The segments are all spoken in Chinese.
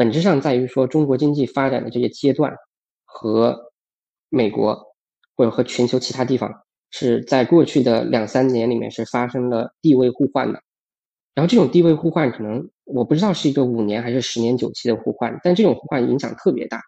本质上在于说中国经济发展的这些阶段和美国或者和全球其他地方是在过去的两三年里面是发生了地位互换的。然后这种地位互换可能我不知道是一个五年还是十年九期的互换，但这种互换影响特别大。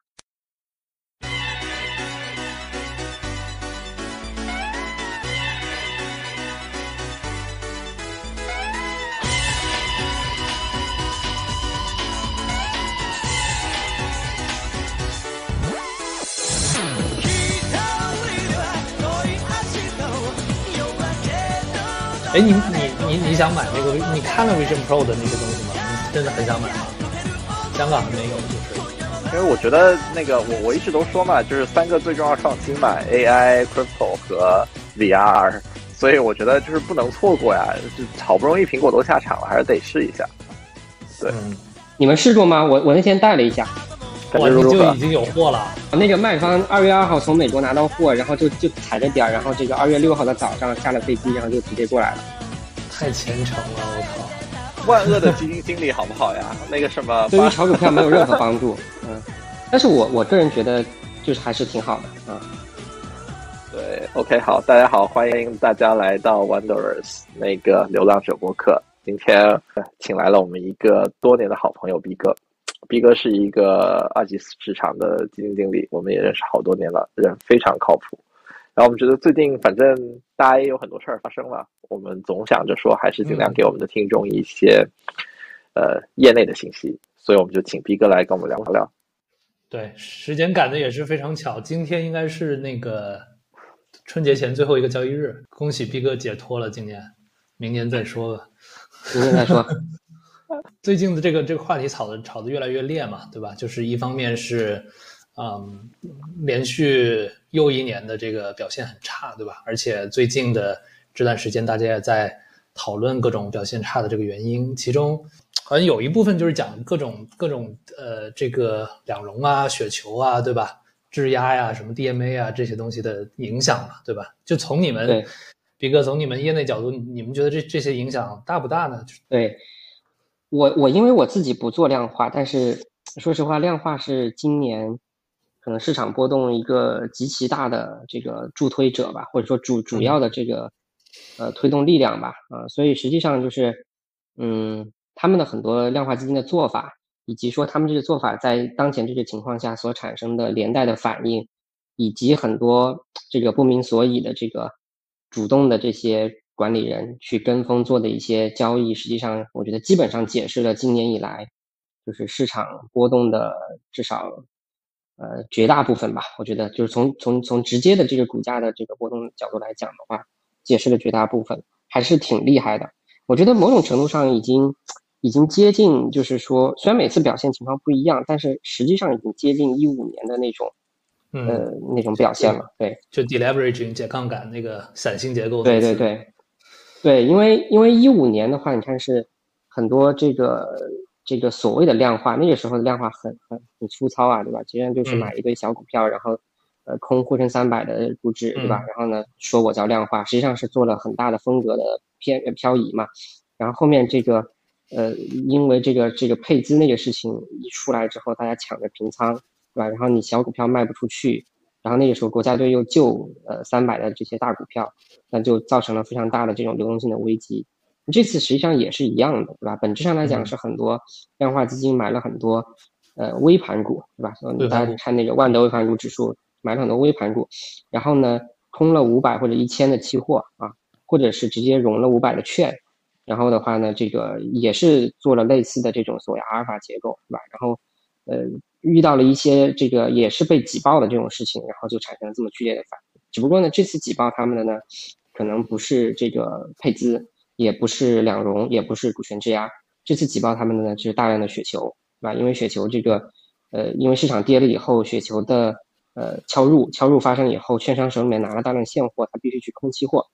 哎，你你你你想买那个？你看了 Vision Pro 的那些东西吗？你真的很想买吗？香港还没有，就是因为我觉得那个我我一直都说嘛，就是三个最重要创新嘛，AI、Crypto 和 VR，所以我觉得就是不能错过呀。就好不容易苹果都下场了，还是得试一下。对，你们试过吗？我我那天带了一下。我就已经有货了。那个卖方二月二号从美国拿到货，然后就就踩着点儿，然后这个二月六号的早上下了飞机，然后就直接过来了。太虔诚了，我靠！万恶的基金经理好不好呀？那个什么，对于炒股票没有任何帮助。嗯，但是我我个人觉得就是还是挺好的啊。对，OK，好，大家好，欢迎大家来到 Wanderers 那个流浪者播客。今天请来了我们一个多年的好朋友 B 哥。逼哥是一个二级市场的基金经理，我们也认识好多年了，人非常靠谱。然后我们觉得最近反正大家也有很多事儿发生了，我们总想着说还是尽量给我们的听众一些呃业内的信息，所以我们就请逼哥来跟我们聊聊。对，时间赶的也是非常巧，今天应该是那个春节前最后一个交易日，恭喜逼哥解脱了，今年，明年再说吧，明年再说。最近的这个这个话题炒的炒的越来越烈嘛，对吧？就是一方面是，嗯，连续又一年的这个表现很差，对吧？而且最近的这段时间，大家也在讨论各种表现差的这个原因，其中好像有一部分就是讲各种各种呃这个两融啊、雪球啊，对吧？质押呀、什么 DMA 啊这些东西的影响嘛，对吧？就从你们，比哥从你们业内角度，你们觉得这这些影响大不大呢？对。我我因为我自己不做量化，但是说实话，量化是今年可能市场波动一个极其大的这个助推者吧，或者说主主要的这个呃推动力量吧，啊，所以实际上就是，嗯，他们的很多量化基金的做法，以及说他们这个做法在当前这个情况下所产生的连带的反应，以及很多这个不明所以的这个主动的这些。管理人去跟风做的一些交易，实际上我觉得基本上解释了今年以来就是市场波动的至少呃绝大部分吧。我觉得就是从从从直接的这个股价的这个波动角度来讲的话，解释了绝大部分，还是挺厉害的。我觉得某种程度上已经已经接近，就是说虽然每次表现情况不一样，但是实际上已经接近一五年的那种。呃，那种表现了，对，就 deleveraging 减杠杆那个散性结构。对对对。对，因为因为一五年的话，你看是很多这个这个所谓的量化，那个时候的量化很很很粗糙啊，对吧？其实就是买一堆小股票，然后呃空沪深三百的股指，对吧？然后呢说我叫量化，实际上是做了很大的风格的偏漂移嘛。然后后面这个呃因为这个这个配资那个事情一出来之后，大家抢着平仓，对吧？然后你小股票卖不出去。然后那个时候国家队又救呃三百的这些大股票，那就造成了非常大的这种流动性的危机。这次实际上也是一样的，对吧？本质上来讲是很多量化基金买了很多呃微盘股，对吧？大家看那个万德微盘股指数买了很多微盘股，然后呢空了五百或者一千的期货啊，或者是直接融了五百的券，然后的话呢这个也是做了类似的这种所谓阿尔法结构，对吧？然后呃。遇到了一些这个也是被挤爆的这种事情，然后就产生了这么剧烈的反应。只不过呢，这次挤爆他们的呢，可能不是这个配资，也不是两融，也不是股权质押。这次挤爆他们的呢，就是大量的雪球，对吧？因为雪球这个，呃，因为市场跌了以后，雪球的呃敲入，敲入发生以后，券商手里面拿了大量现货，他必须去空期货，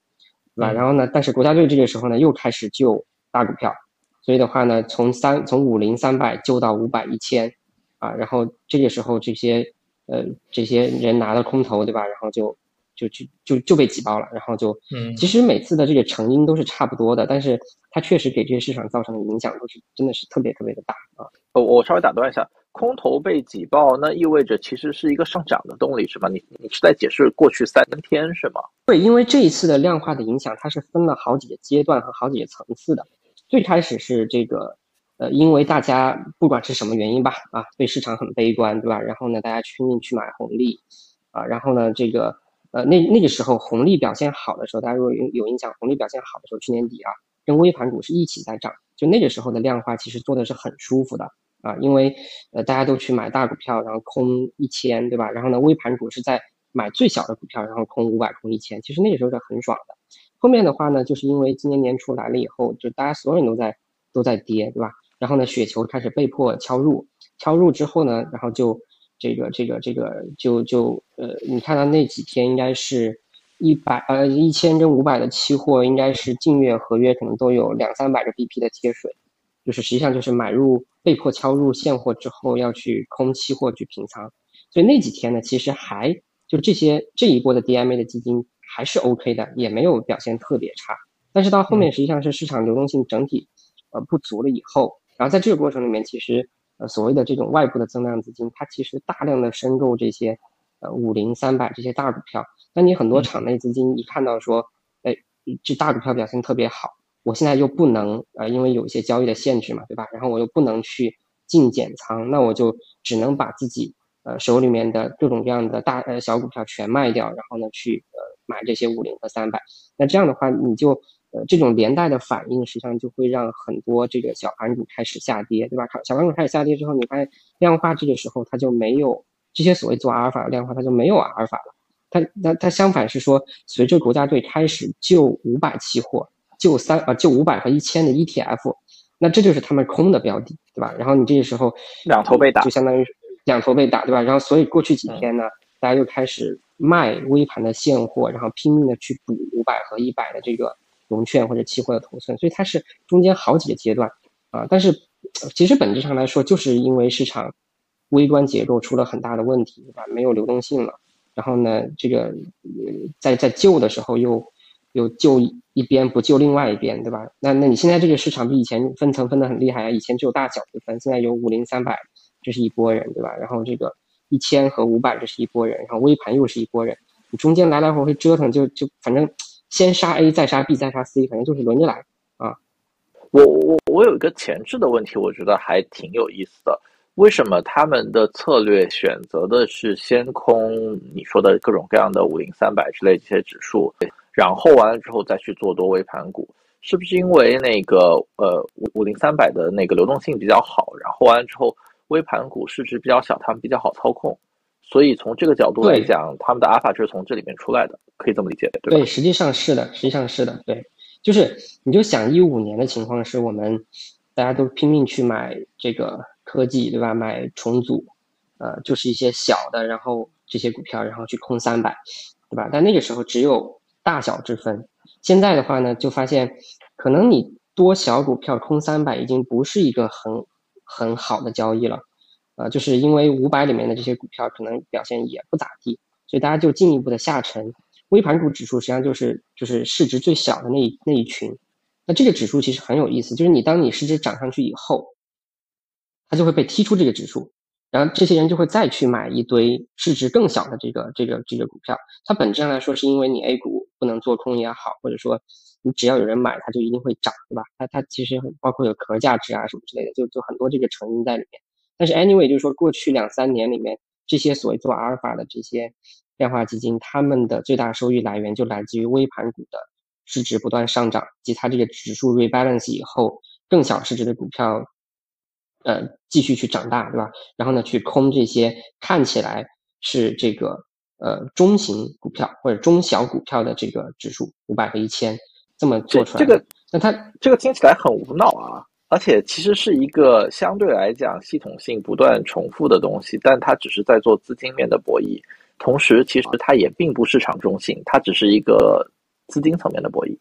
对吧？然后呢，但是国家队这个时候呢，又开始救大股票，所以的话呢，从三从五零三百救到五百一千。啊，然后这个时候这些呃这些人拿了空头，对吧？然后就就就就就被挤爆了，然后就嗯，其实每次的这个成因都是差不多的，但是它确实给这些市场造成的影响都是真的是特别特别的大啊。我我稍微打断一下，空头被挤爆，那意味着其实是一个上涨的动力，是吗？你你是在解释过去三天是吗？对，因为这一次的量化的影响，它是分了好几个阶段和好几个层次的。最开始是这个，呃，因为大家不管是什么原因吧，啊，对市场很悲观，对吧？然后呢，大家拼命去买红利，啊，然后呢，这个，呃，那那个时候红利表现好的时候，大家如果有有印象，红利表现好的时候，去年底啊，跟微盘股是一起在涨，就那个时候的量化其实做的是很舒服的。啊，因为呃大家都去买大股票，然后空一千，对吧？然后呢，微盘股是在买最小的股票，然后空五百，空一千，其实那个时候是很爽的。后面的话呢，就是因为今年年初来了以后，就大家所有人都在都在跌，对吧？然后呢，雪球开始被迫敲入，敲入之后呢，然后就这个这个这个就就呃，你看到那几天应该是一百呃一千跟五百的期货，应该是近月合约可能都有两三百个 BP 的贴水。就是实际上就是买入被迫敲入现货之后要去空期货去平仓，所以那几天呢，其实还就这些这一波的 DMA 的基金还是 OK 的，也没有表现特别差。但是到后面实际上是市场流动性整体呃不足了以后，然后在这个过程里面，其实呃所谓的这种外部的增量资金，它其实大量的申购这些呃五零三百这些大股票，那你很多场内资金一看到说，哎这大股票表现特别好。我现在又不能呃，因为有一些交易的限制嘛，对吧？然后我又不能去进减仓，那我就只能把自己呃手里面的各种各样的大呃小股票全卖掉，然后呢去呃买这些五零和三百。那这样的话，你就呃这种连带的反应，实际上就会让很多这个小盘股开始下跌，对吧？小盘股开始下跌之后，你发现量化这个时候它就没有这些所谓做阿尔法的量化，它就没有阿尔法了。它它它相反是说，随着国家队开始救五百期货。救三啊，救五百和一千的 ETF，那这就是他们空的标的，对吧？然后你这个时候两头被打，就相当于两头被打，对吧？然后所以过去几天呢，大家又开始卖微盘的现货，然后拼命的去补五百和一百的这个融券或者期货的头寸，所以它是中间好几个阶段啊。但是其实本质上来说，就是因为市场微观结构出了很大的问题，对吧？没有流动性了，然后呢，这个在在救的时候又。又救一边不救另外一边，对吧？那那你现在这个市场比以前分层分的很厉害啊，以前只有大小之分，现在有五零三百，这是一波人，对吧？然后这个一千和五百这是一波人，然后微盘又是一波人，你中间来来回回折腾，就就反正先杀 A 再杀 B 再杀 C，反正就是轮着来啊。我我我有一个前置的问题，我觉得还挺有意思的，为什么他们的策略选择的是先空你说的各种各样的五零三百之类这些指数？然后完了之后再去做多微盘股，是不是因为那个呃五五零三百的那个流动性比较好？然后完了之后微盘股市值比较小，他们比较好操控，所以从这个角度来讲，他们的阿尔法就是从这里面出来的，可以这么理解对吧？对，实际上是的，实际上是的，对，就是你就想一五年的情况是我们大家都拼命去买这个科技对吧？买重组，呃，就是一些小的，然后这些股票，然后去空三百，对吧？但那个时候只有。大小之分，现在的话呢，就发现可能你多小股票空三百已经不是一个很很好的交易了，啊，就是因为五百里面的这些股票可能表现也不咋地，所以大家就进一步的下沉。微盘股指数实际上就是就是市值最小的那一那一群，那这个指数其实很有意思，就是你当你市值涨上去以后，它就会被踢出这个指数。然后这些人就会再去买一堆市值更小的这个这个这个股票，它本质上来说是因为你 A 股不能做空也好，或者说你只要有人买，它就一定会涨，对吧？它它其实包括有壳价值啊什么之类的，就就很多这个成因在里面。但是 anyway 就是说过去两三年里面，这些所谓做阿尔法的这些量化基金，他们的最大收益来源就来自于微盘股的市值不断上涨，及它这个指数 rebalance 以后更小市值的股票。呃，继续去长大，对吧？然后呢，去空这些看起来是这个呃中型股票或者中小股票的这个指数五百和一千，这么做出来。这个，那它这个听起来很无脑啊，而且其实是一个相对来讲系统性不断重复的东西，但它只是在做资金面的博弈，同时其实它也并不市场中心，它只是一个资金层面的博弈。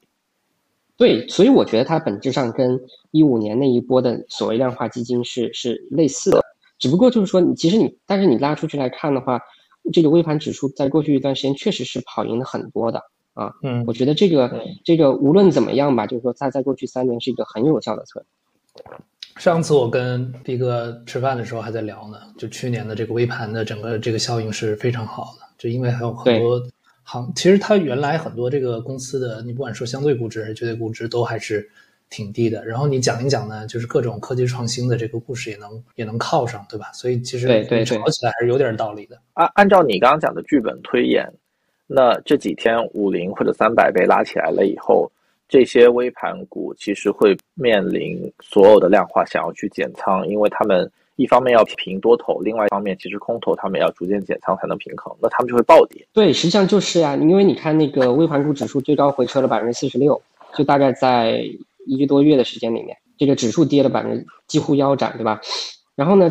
对，所以我觉得它本质上跟一五年那一波的所谓量化基金是是类似的，只不过就是说你其实你，但是你拉出去来看的话，这个微盘指数在过去一段时间确实是跑赢了很多的啊。嗯，我觉得这个这个无论怎么样吧，就是说它在过去三年是一个很有效的策略。上次我跟毕哥吃饭的时候还在聊呢，就去年的这个微盘的整个这个效应是非常好的，就因为还有很多行，其实它原来很多这个公司的，你不管说相对估值还是绝对估值，都还是挺低的。然后你讲一讲呢，就是各种科技创新的这个故事也能也能靠上，对吧？所以其实炒起来还是有点道理的。按按照你刚刚讲的剧本推演，那这几天五零或者三百被拉起来了以后。这些微盘股其实会面临所有的量化想要去减仓，因为他们一方面要平多头，另外一方面其实空头他们也要逐渐减仓才能平衡，那他们就会暴跌。对，实际上就是呀，因为你看那个微盘股指数最高回撤了百分之四十六，就大概在一个多月的时间里面，这个指数跌了百分之几乎腰斩，对吧？然后呢，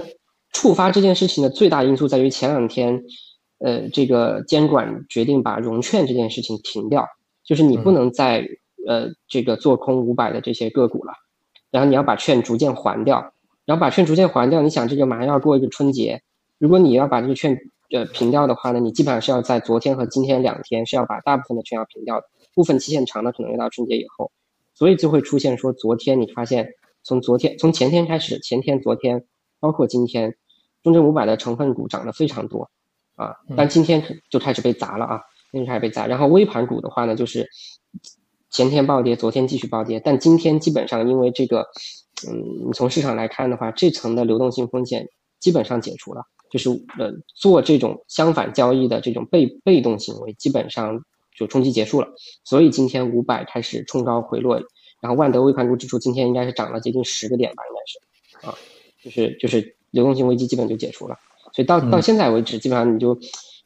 触发这件事情的最大因素在于前两天，呃，这个监管决定把融券这件事情停掉，就是你不能再。呃，这个做空五百的这些个股了，然后你要把券逐渐还掉，然后把券逐渐还掉。你想，这个马上要过一个春节，如果你要把这个券呃平掉的话呢，你基本上是要在昨天和今天两天是要把大部分的券要平掉的，部分期限长的可能要到春节以后，所以就会出现说，昨天你发现从昨天从前天开始，前天昨天包括今天，中证五百的成分股涨得非常多啊，但今天就开始被砸了啊，今天开始被砸。然后微盘股的话呢，就是。前天暴跌，昨天继续暴跌，但今天基本上因为这个，嗯，你从市场来看的话，这层的流动性风险基本上解除了，就是呃做这种相反交易的这种被被动行为基本上就冲击结束了，所以今天五百开始冲高回落，然后万德微盘股指数今天应该是涨了接近十个点吧，应该是，啊，就是就是流动性危机基本就解除了，所以到到现在为止，基本上你就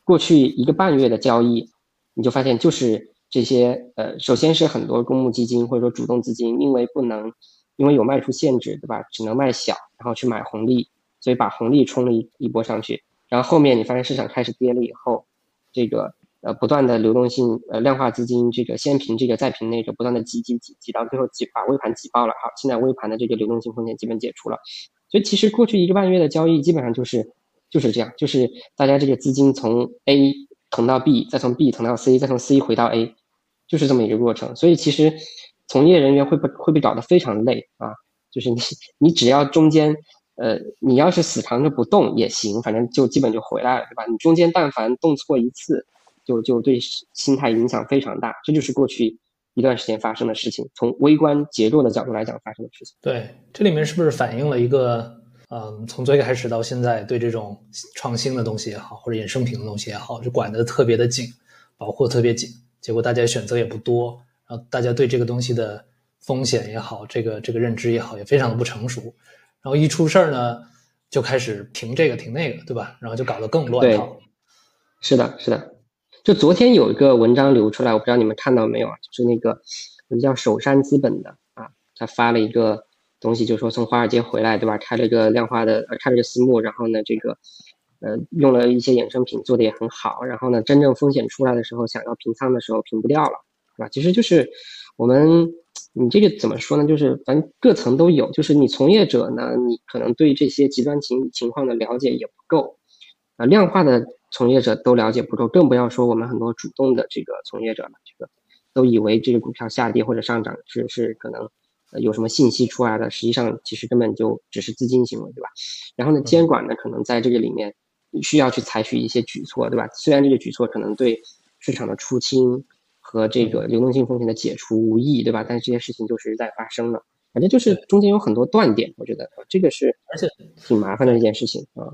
过去一个半月的交易，你就发现就是。这些呃，首先是很多公募基金或者说主动资金，因为不能，因为有卖出限制，对吧？只能卖小，然后去买红利，所以把红利冲了一一波上去。然后后面你发现市场开始跌了以后，这个呃不断的流动性呃量化资金这个先平这个再平那个不断的挤挤挤挤到最后挤把微盘挤爆了。好，现在微盘的这个流动性风险基本解除了。所以其实过去一个半月的交易基本上就是就是这样，就是大家这个资金从 A 腾到 B，再从 B 腾到 C，再从 C 回到 A。就是这么一个过程，所以其实从业人员会被会被搞得非常累啊。就是你你只要中间呃，你要是死扛着不动也行，反正就基本就回来了，对吧？你中间但凡动错一次，就就对心态影响非常大。这就是过去一段时间发生的事情，从微观结构的角度来讲发生的事情。对，这里面是不是反映了一个嗯，从最开始到现在对这种创新的东西也好，或者衍生品的东西也好，就管得特别的紧，保护特别紧。结果大家选择也不多，然后大家对这个东西的风险也好，这个这个认知也好，也非常的不成熟。然后一出事儿呢，就开始停这个停那个，对吧？然后就搞得更乱套。是的，是的。就昨天有一个文章流出来，我不知道你们看到没有啊？就是那个叫首山资本的啊，他发了一个东西，就说从华尔街回来，对吧？开了一个量化的，开了个私募，然后呢，这个。呃，用了一些衍生品做的也很好，然后呢，真正风险出来的时候，想要平仓的时候平不掉了，是吧？其实就是我们，你这个怎么说呢？就是反正各层都有，就是你从业者呢，你可能对这些极端情情况的了解也不够，啊，量化的从业者都了解不够，更不要说我们很多主动的这个从业者了，这个都以为这个股票下跌或者上涨是是可能有什么信息出来的，实际上其实根本就只是资金行为，对吧？然后呢，监管呢可能在这个里面。需要去采取一些举措，对吧？虽然这个举措可能对市场的出清和这个流动性风险的解除无益，对吧？但是这些事情就是在发生了，反正就是中间有很多断点，我觉得这个是而且挺麻烦的一件事情啊。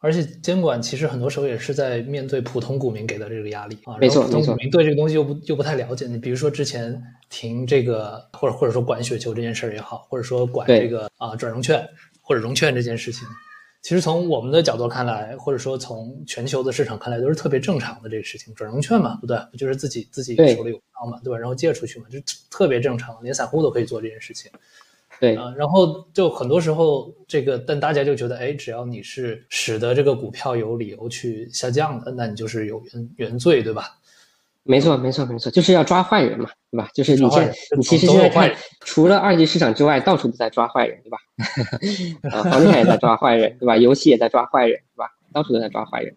而且监管其实很多时候也是在面对普通股民给的这个压力啊。没错，普通股民对这个东西又不又不太了解。你比如说之前停这个，或者或者说管雪球这件事儿也好，或者说管这个啊转融券或者融券这件事情。其实从我们的角度看来，或者说从全球的市场看来，都是特别正常的这个事情。转融券嘛，对不对？不就是自己自己手里有票嘛，对吧？然后借出去嘛，就特别正常，连散户都可以做这件事情。对啊，然后就很多时候这个，但大家就觉得，哎，只要你是使得这个股票有理由去下降的，那你就是有原原罪，对吧？没错，没错，没错，就是要抓坏人嘛，对吧？就是你现你其实现在看，除了二级市场之外，到处都在抓坏人，对吧？啊，房地产也在抓坏人，对吧？游戏也在抓坏人，对吧？到处都在抓坏人。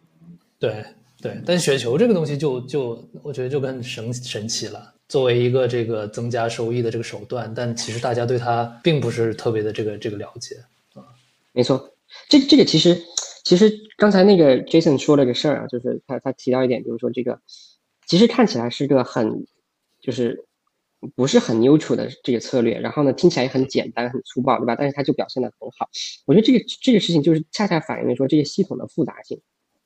对对，但雪球这个东西就就我觉得就更神神奇了，作为一个这个增加收益的这个手段，但其实大家对它并不是特别的这个这个了解啊。没错，这这个其实其实刚才那个 Jason 说了个事儿啊，就是他他提到一点，就是说这个其实看起来是个很就是不是很 neutral 的这个策略，然后呢听起来也很简单很粗暴，对吧？但是它就表现的很好。我觉得这个这个事情就是恰恰反映了说这个系统的复杂性。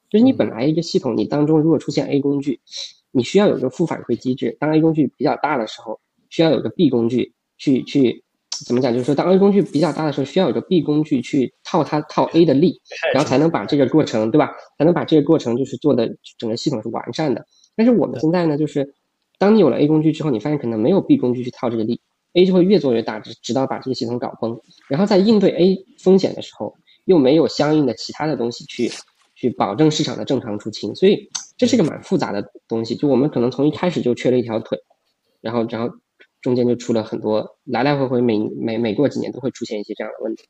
就是你本来一个系统，你当中如果出现 A 工具，你需要有个负反馈机制。当 A 工具比较大的时候，需要有个 B 工具去去怎么讲？就是说，当 A 工具比较大的时候，需要有个 B 工具去套它套 A 的力，然后才能把这个过程，对吧？才能把这个过程就是做的整个系统是完善的。但是我们现在呢，就是当你有了 A 工具之后，你发现可能没有 B 工具去套这个力，A 就会越做越大，直直到把这个系统搞崩。然后在应对 A 风险的时候，又没有相应的其他的东西去。去保证市场的正常出清，所以这是个蛮复杂的东西。就我们可能从一开始就缺了一条腿，然后然后中间就出了很多来来回回，每每每过几年都会出现一些这样的问题。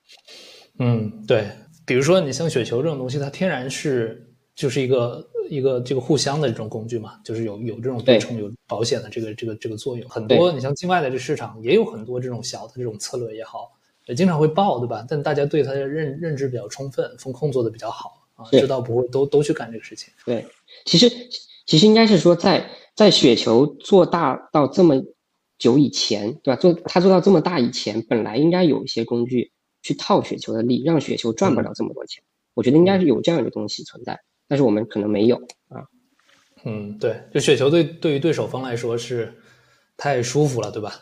嗯，对，比如说你像雪球这种东西，它天然是就是一个一个这个互相的这种工具嘛，就是有有这种对冲、有保险的这个这个这个作用。很多你像境外的这市场也有很多这种小的这种策略也好，也经常会爆，对吧？但大家对它的认认知比较充分，风控做的比较好。啊，知道不会都都去干这个事情。对，其实其实应该是说，在在雪球做大到这么久以前，对吧？做他做到这么大以前，本来应该有一些工具去套雪球的利，让雪球赚不了这么多钱。我觉得应该是有这样一个东西存在，但是我们可能没有啊。嗯，对，就雪球对对于对手方来说是太舒服了，对吧？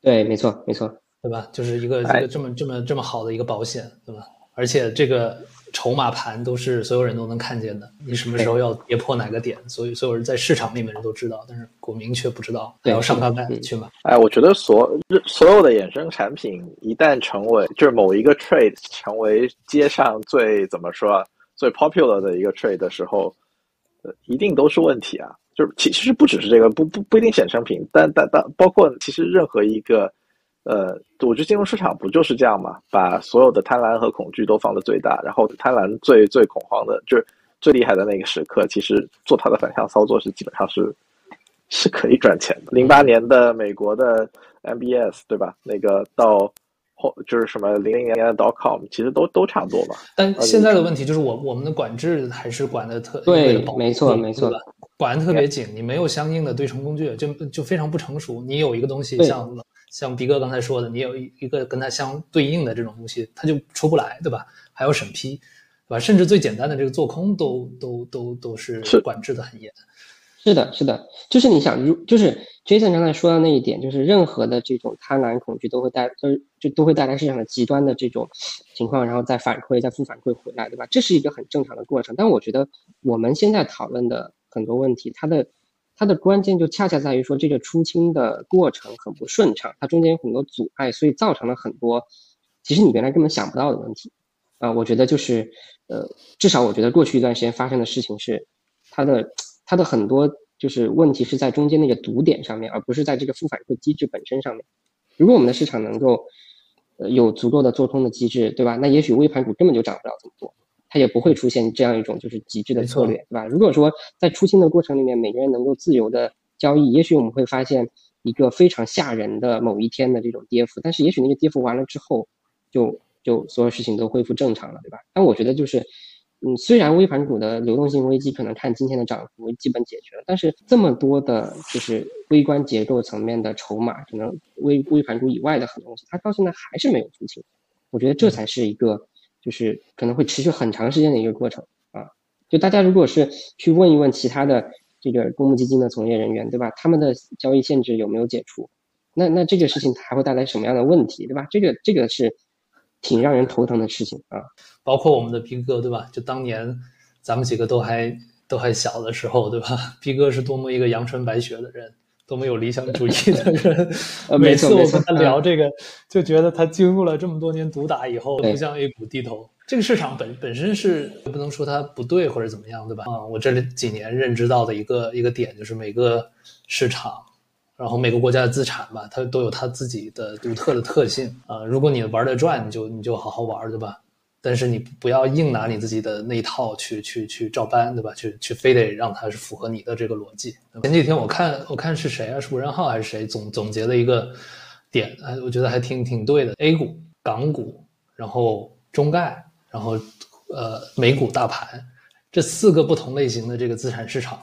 对，没错，没错，对吧？就是一个一个这么这么这么好的一个保险，对吧？而且这个。筹码盘都是所有人都能看见的，你什么时候要跌破哪个点，所以所有人在市场里面人都知道，但是股民却不知道，要上杠杆去买。哎，我觉得所所有的衍生产品一旦成为就是某一个 trade 成为街上最怎么说最 popular 的一个 trade 的时候，呃，一定都是问题啊。就是其其实不只是这个，不不不一定衍生品，但但但包括其实任何一个。呃，我觉得金融市场不就是这样嘛？把所有的贪婪和恐惧都放到最大，然后贪婪最最恐慌的，就是最厉害的那个时刻，其实做它的反向操作是基本上是是可以赚钱的。零八年的美国的 MBS 对吧？那个到后就是什么零零年的 dot com，其实都都差不多吧。但现在的问题就是我我们的管制还是管的特对，没错没错，管的特别紧，你没有相应的对冲工具，就就非常不成熟。你有一个东西像。像逼哥刚才说的，你有一一个跟它相对应的这种东西，它就出不来，对吧？还要审批，对吧？甚至最简单的这个做空都都都都是管制的很严。是的，是的，就是你想，如就是 Jason 刚才说的那一点，就是任何的这种贪婪、恐惧都会带，就就都会带来市场的极端的这种情况，然后再反馈、再负反馈回来，对吧？这是一个很正常的过程。但我觉得我们现在讨论的很多问题，它的。它的关键就恰恰在于说，这个出清的过程很不顺畅，它中间有很多阻碍，所以造成了很多其实你原来根本想不到的问题啊。我觉得就是，呃，至少我觉得过去一段时间发生的事情是，它的它的很多就是问题是在中间那个堵点上面，而不是在这个负反馈机制本身上面。如果我们的市场能够呃有足够的做空的机制，对吧？那也许微盘股根本就涨不了这么多。它也不会出现这样一种就是极致的策略，对吧？如果说在出清的过程里面，每个人能够自由的交易，也许我们会发现一个非常吓人的某一天的这种跌幅。但是也许那个跌幅完了之后，就就所有事情都恢复正常了，对吧？但我觉得就是，嗯，虽然微盘股的流动性危机可能看今天的涨幅基本解决了，但是这么多的就是微观结构层面的筹码，可能微微盘股以外的很多东西，它到现在还是没有出清。我觉得这才是一个。就是可能会持续很长时间的一个过程啊！就大家如果是去问一问其他的这个公募基金的从业人员，对吧？他们的交易限制有没有解除？那那这个事情还会带来什么样的问题，对吧？这个这个是挺让人头疼的事情啊！包括我们的逼哥，对吧？就当年咱们几个都还都还小的时候，对吧？逼哥是多么一个阳春白雪的人。多么有理想主义的人，每次我跟他聊这个，就觉得他经过了这么多年毒打以后，不像一股低头。这个市场本本身是不能说它不对或者怎么样，对吧？啊，我这里几年认知到的一个一个点就是每个市场，然后每个国家的资产吧，它都有它自己的独特的特性啊。如果你玩得转，你就你就好好玩，对吧？但是你不要硬拿你自己的那一套去去去照搬，对吧？去去非得让它是符合你的这个逻辑。前几天我看我看是谁啊？是吴仁浩还是谁总总结了一个点？哎，我觉得还挺挺对的。A 股、港股，然后中概，然后呃美股大盘这四个不同类型的这个资产市场，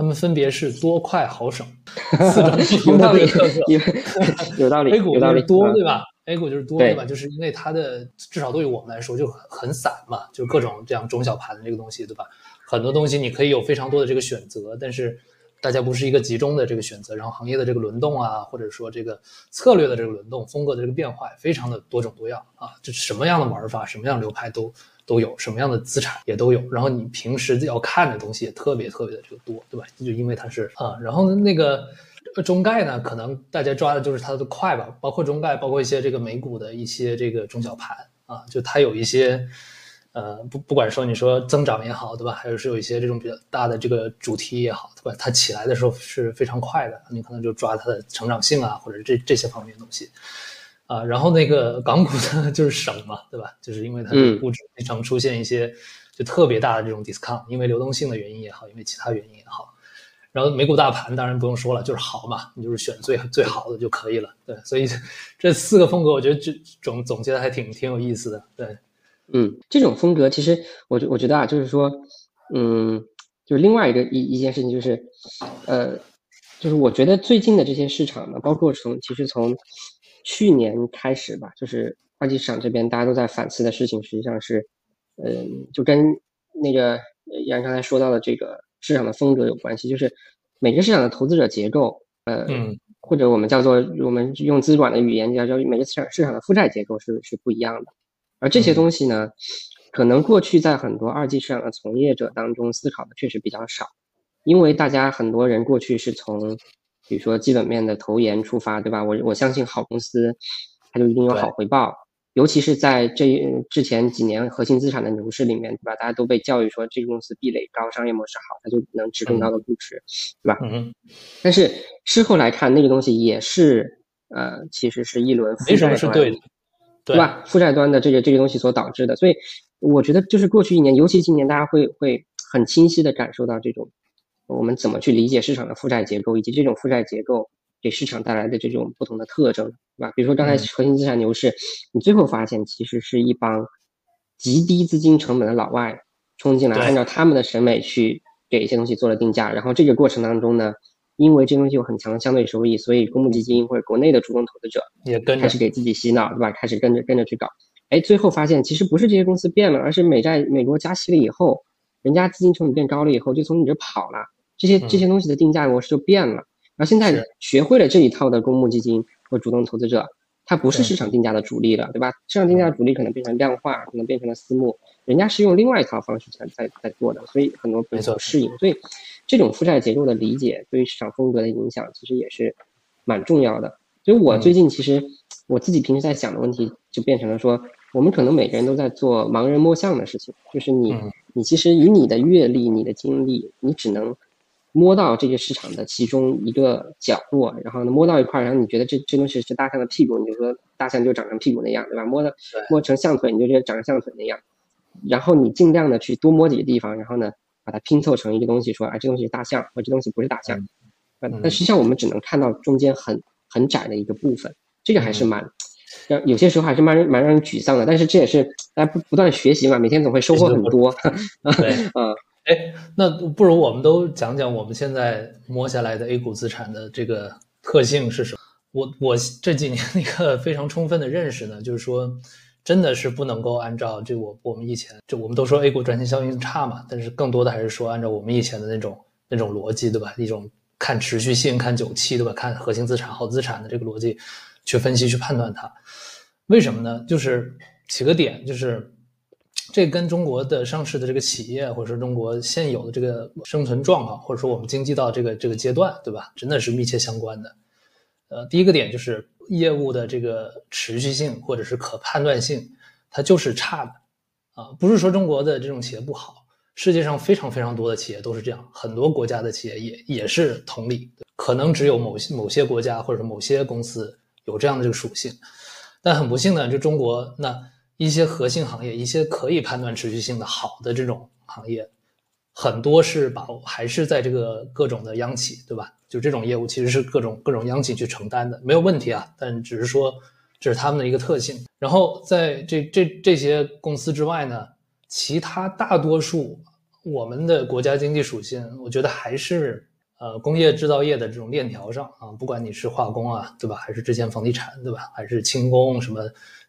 他们分别是多快好省，四种不同的特色。有道理，A 股有道理，多对吧？A 股就是多对吧？就是因为它的至少对于我们来说就很很散嘛，就各种这样中小盘的这个东西对吧？很多东西你可以有非常多的这个选择，但是大家不是一个集中的这个选择，然后行业的这个轮动啊，或者说这个策略的这个轮动、风格的这个变化非常的多种多样啊，就什么样的玩法、什么样流派都都有，什么样的资产也都有。然后你平时要看的东西也特别特别的这个多，对吧？就因为它是啊，然后呢那个。中概呢，可能大家抓的就是它的快吧，包括中概，包括一些这个美股的一些这个中小盘啊，就它有一些，呃，不不管说你说增长也好，对吧？还有是有一些这种比较大的这个主题也好，对吧？它起来的时候是非常快的，你可能就抓它的成长性啊，或者这这些方面的东西啊。然后那个港股呢，就是省嘛，对吧？就是因为它的估值经常出现一些就特别大的这种 discount，因为流动性的原因也好，因为其他原因也好。然后美股大盘当然不用说了，就是好嘛，你就是选最最好的就可以了。对，所以这四个风格，我觉得这总总结的还挺挺有意思的。对，嗯，这种风格其实我觉我觉得啊，就是说，嗯，就是另外一个一一件事情就是，呃，就是我觉得最近的这些市场呢，包括从其实从去年开始吧，就是二级市场这边大家都在反思的事情，实际上是，嗯，就跟那个杨刚才说到的这个。市场的风格有关系，就是每个市场的投资者结构，呃，或者我们叫做我们用资管的语言叫叫每个市场市场的负债结构是是不一样的，而这些东西呢，可能过去在很多二级市场的从业者当中思考的确实比较少，因为大家很多人过去是从比如说基本面的投研出发，对吧？我我相信好公司，它就一定有好回报。尤其是在这之前几年核心资产的牛市里面，对吧？大家都被教育说这个公司壁垒高、商业模式好，它就能值更高的估值，对吧？嗯。但是事后来看，那个东西也是呃，其实是一轮负债端，对吧？负债端的这个这个东西所导致的。所以我觉得，就是过去一年，尤其今年，大家会会很清晰的感受到这种我们怎么去理解市场的负债结构，以及这种负债结构。给市场带来的这种不同的特征，对吧？比如说刚才核心资产牛市，你最后发现其实是一帮极低资金成本的老外冲进来，按照他们的审美去给一些东西做了定价，然后这个过程当中呢，因为这东西有很强的相对收益，所以公募基金或者国内的主动投资者也跟开始给自己洗脑，对吧？开始跟着跟着去搞，哎，最后发现其实不是这些公司变了，而是美债美国加息了以后，人家资金成本变高了以后，就从你这跑了，这些这些东西的定价模式就变了。然后现在学会了这一套的公募基金和主动投资者，它不是市场定价的主力了，对吧？市场定价的主力可能变成量化，可能变成了私募，人家是用另外一套方式在在在做的，所以很多没错适应。所以这种负债结构的理解对于市场风格的影响其实也是蛮重要的。所以我最近其实我自己平时在想的问题就变成了说，我们可能每个人都在做盲人摸象的事情，就是你你其实以你的阅历、你的经历，你只能。摸到这个市场的其中一个角落，然后呢摸到一块，然后你觉得这这东西是大象的屁股，你就说大象就长成屁股那样，对吧？摸的摸成象腿，你就觉得长成象腿那样。然后你尽量的去多摸几个地方，然后呢把它拼凑成一个东西，说啊这东西是大象，或这东西不是大象。但实际上我们只能看到中间很很窄的一个部分，这个还是蛮让有些时候还是蛮蛮让人沮丧的。但是这也是大家不不断学习嘛，每天总会收获很多。对，嗯。哎，那不如我们都讲讲我们现在摸下来的 A 股资产的这个特性是什么？我我这几年一个非常充分的认识呢，就是说，真的是不能够按照这我我们以前就我们都说 A 股赚钱效应差嘛，但是更多的还是说按照我们以前的那种那种逻辑，对吧？一种看持续性、看久期，对吧？看核心资产、好资产的这个逻辑去分析、去判断它。为什么呢？就是几个点，就是。这跟中国的上市的这个企业，或者说中国现有的这个生存状况，或者说我们经济到这个这个阶段，对吧？真的是密切相关的。呃，第一个点就是业务的这个持续性或者是可判断性，它就是差的啊。不是说中国的这种企业不好，世界上非常非常多的企业都是这样，很多国家的企业也也是同理。可能只有某些某些国家或者某些公司有这样的这个属性，但很不幸呢，就中国那。一些核心行业，一些可以判断持续性的好的这种行业，很多是把还是在这个各种的央企，对吧？就这种业务其实是各种各种央企去承担的，没有问题啊。但只是说这是他们的一个特性。然后在这这这些公司之外呢，其他大多数我们的国家经济属性，我觉得还是呃工业制造业的这种链条上啊，不管你是化工啊，对吧？还是之前房地产，对吧？还是轻工什么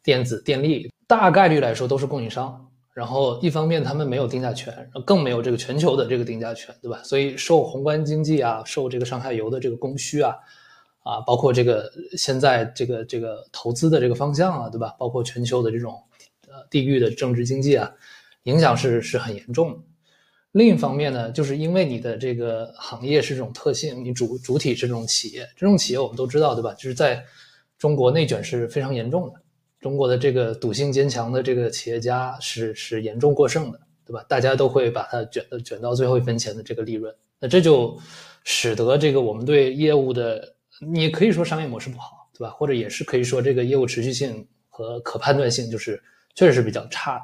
电子电力，大概率来说都是供应商。然后一方面他们没有定价权，更没有这个全球的这个定价权，对吧？所以受宏观经济啊，受这个上下游的这个供需啊，啊，包括这个现在这个这个投资的这个方向啊，对吧？包括全球的这种呃地域的政治经济啊，影响是是很严重的。另一方面呢，就是因为你的这个行业是这种特性，你主主体是这种企业，这种企业我们都知道，对吧？就是在中国内卷是非常严重的。中国的这个赌性坚强的这个企业家是是严重过剩的，对吧？大家都会把它卷的卷到最后一分钱的这个利润，那这就使得这个我们对业务的，你可以说商业模式不好，对吧？或者也是可以说这个业务持续性和可判断性就是确实是比较差的。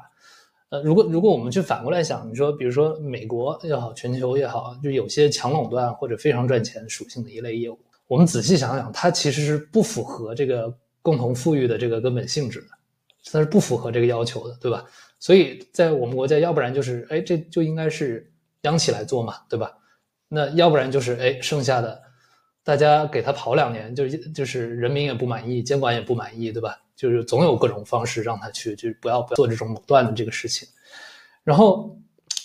呃，如果如果我们去反过来想，你说比如说美国也好，全球也好，就有些强垄断或者非常赚钱属性的一类业务，我们仔细想想，它其实是不符合这个。共同富裕的这个根本性质的，它是不符合这个要求的，对吧？所以在我们国家，要不然就是，哎，这就应该是央企来做嘛，对吧？那要不然就是，哎，剩下的大家给他跑两年，就就是人民也不满意，监管也不满意，对吧？就是总有各种方式让他去，就不要不要做这种垄断的这个事情。然后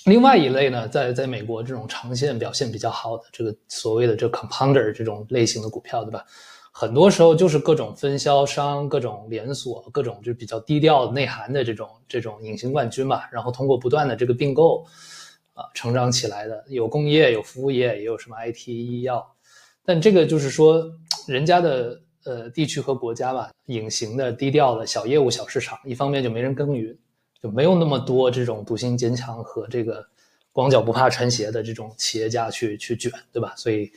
另外一类呢，在在美国这种长线表现比较好的这个所谓的这 compounder 这种类型的股票，对吧？很多时候就是各种分销商、各种连锁、各种就比较低调内涵的这种这种隐形冠军嘛，然后通过不断的这个并购，啊，成长起来的，有工业、有服务业，也有什么 IT、医药，但这个就是说，人家的呃地区和国家吧，隐形的、低调的小业务、小市场，一方面就没人耕耘，就没有那么多这种独行坚强和这个光脚不怕穿鞋的这种企业家去去卷，对吧？所以，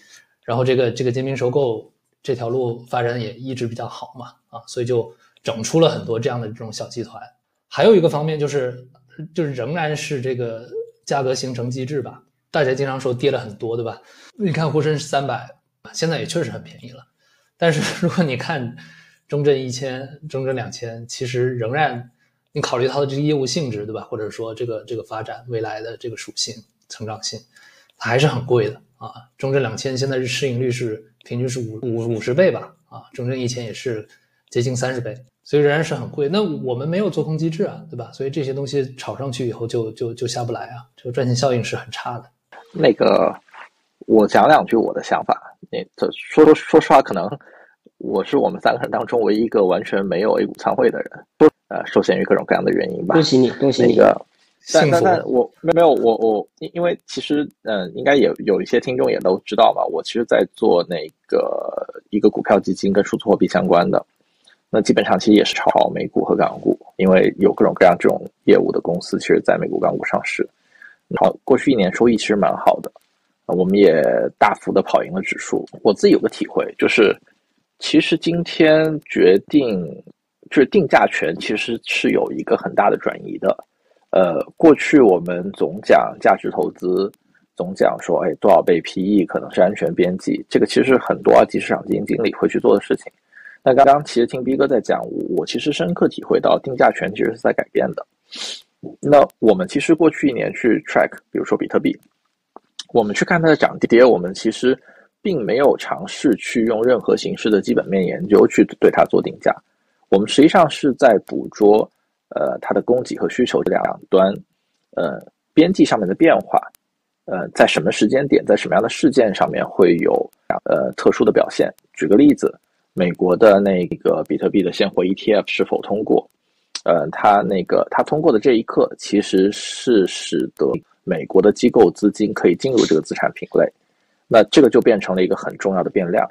然后这个这个兼并收购。这条路发展也一直比较好嘛，啊，所以就整出了很多这样的这种小集团。还有一个方面就是，就是仍然是这个价格形成机制吧。大家经常说跌了很多，对吧？你看沪深三百，现在也确实很便宜了。但是如果你看中证一千、中证两千，其实仍然，你考虑它的这个业务性质，对吧？或者说这个这个发展未来的这个属性、成长性，它还是很贵的啊。中证两千现在是市盈率是。平均是五五五十倍吧，啊，中证一千也是接近三十倍，所以仍然是很贵。那我们没有做空机制啊，对吧？所以这些东西炒上去以后就就就下不来啊，这个赚钱效应是很差的。那个，我讲两句我的想法。你这说说说实话，可能我是我们三个人当中唯一一个完全没有 A 股参会的人，呃，受限于各种各样的原因吧。恭喜你，恭喜你。但但但我没没有我我因因为其实嗯应该也有一些听众也都知道吧，我其实在做那个一个股票基金跟数字货币相关的，那基本上其实也是炒美股和港股，因为有各种各样这种业务的公司，其实在美股港股上市，好过去一年收益其实蛮好的，我们也大幅的跑赢了指数。我自己有个体会就是，其实今天决定就是定价权其实是有一个很大的转移的。呃，过去我们总讲价值投资，总讲说，哎，多少倍 PE 可能是安全边际，这个其实很多二级市场基金经理会去做的事情。那刚刚其实听 B 哥在讲，我其实深刻体会到定价权其实是在改变的。那我们其实过去一年去 track，比如说比特币，我们去看它的涨跌，我们其实并没有尝试去用任何形式的基本面研究去对它做定价，我们实际上是在捕捉。呃，它的供给和需求这两端，呃，边际上面的变化，呃，在什么时间点，在什么样的事件上面会有呃特殊的表现？举个例子，美国的那个比特币的现货 ETF 是否通过？呃，它那个它通过的这一刻，其实是使得美国的机构资金可以进入这个资产品类，那这个就变成了一个很重要的变量。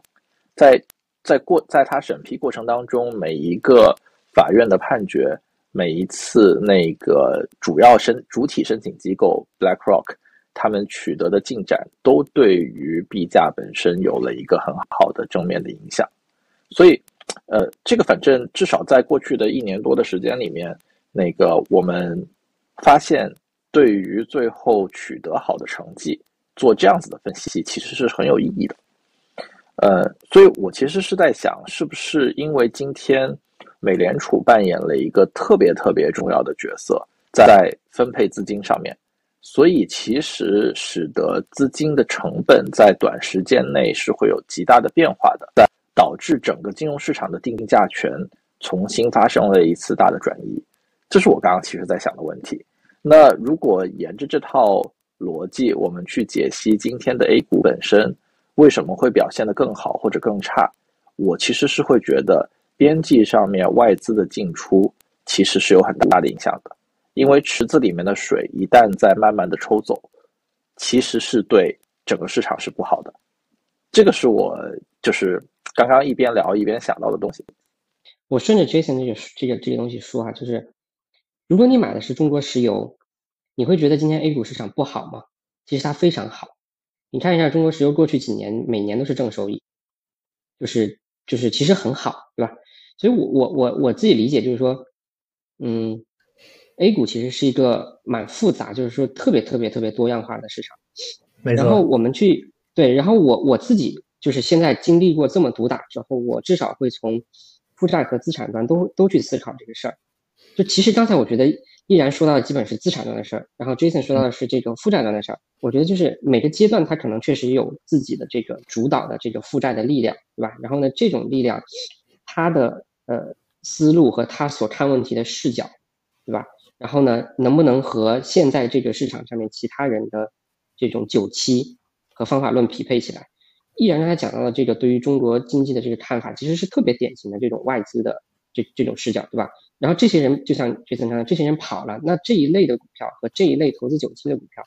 在在过在它审批过程当中，每一个法院的判决。每一次那个主要申主体申请机构 BlackRock，他们取得的进展都对于币价本身有了一个很好的正面的影响，所以，呃，这个反正至少在过去的一年多的时间里面，那个我们发现，对于最后取得好的成绩，做这样子的分析其实是很有意义的。呃，所以我其实是在想，是不是因为今天美联储扮演了一个特别特别重要的角色，在分配资金上面，所以其实使得资金的成本在短时间内是会有极大的变化的，导致整个金融市场的定价权重新发生了一次大的转移。这是我刚刚其实在想的问题。那如果沿着这套逻辑，我们去解析今天的 A 股本身。为什么会表现得更好或者更差？我其实是会觉得边际上面外资的进出其实是有很大的影响的，因为池子里面的水一旦在慢慢的抽走，其实是对整个市场是不好的。这个是我就是刚刚一边聊一边想到的东西。我顺着 Jason 这个这个这个东西说啊，就是如果你买的是中国石油，你会觉得今天 A 股市场不好吗？其实它非常好。你看一下中国石油过去几年每年都是正收益，就是就是其实很好，对吧？所以我我我我自己理解就是说，嗯，A 股其实是一个蛮复杂，就是说特别特别特别多样化的市场。没错。然后我们去对，然后我我自己就是现在经历过这么毒打之后，我至少会从负债和资产端都都去思考这个事儿。就其实刚才我觉得。依然说到的基本是资产端的事儿，然后 Jason 说到的是这个负债端的事儿。我觉得就是每个阶段它可能确实有自己的这个主导的这个负债的力量，对吧？然后呢，这种力量，他的呃思路和他所看问题的视角，对吧？然后呢，能不能和现在这个市场上面其他人的这种久期和方法论匹配起来？依然刚才讲到的这个对于中国经济的这个看法，其实是特别典型的这种外资的这这种视角，对吧？然后这些人就像这层上，这些人跑了，那这一类的股票和这一类投资久期的股票，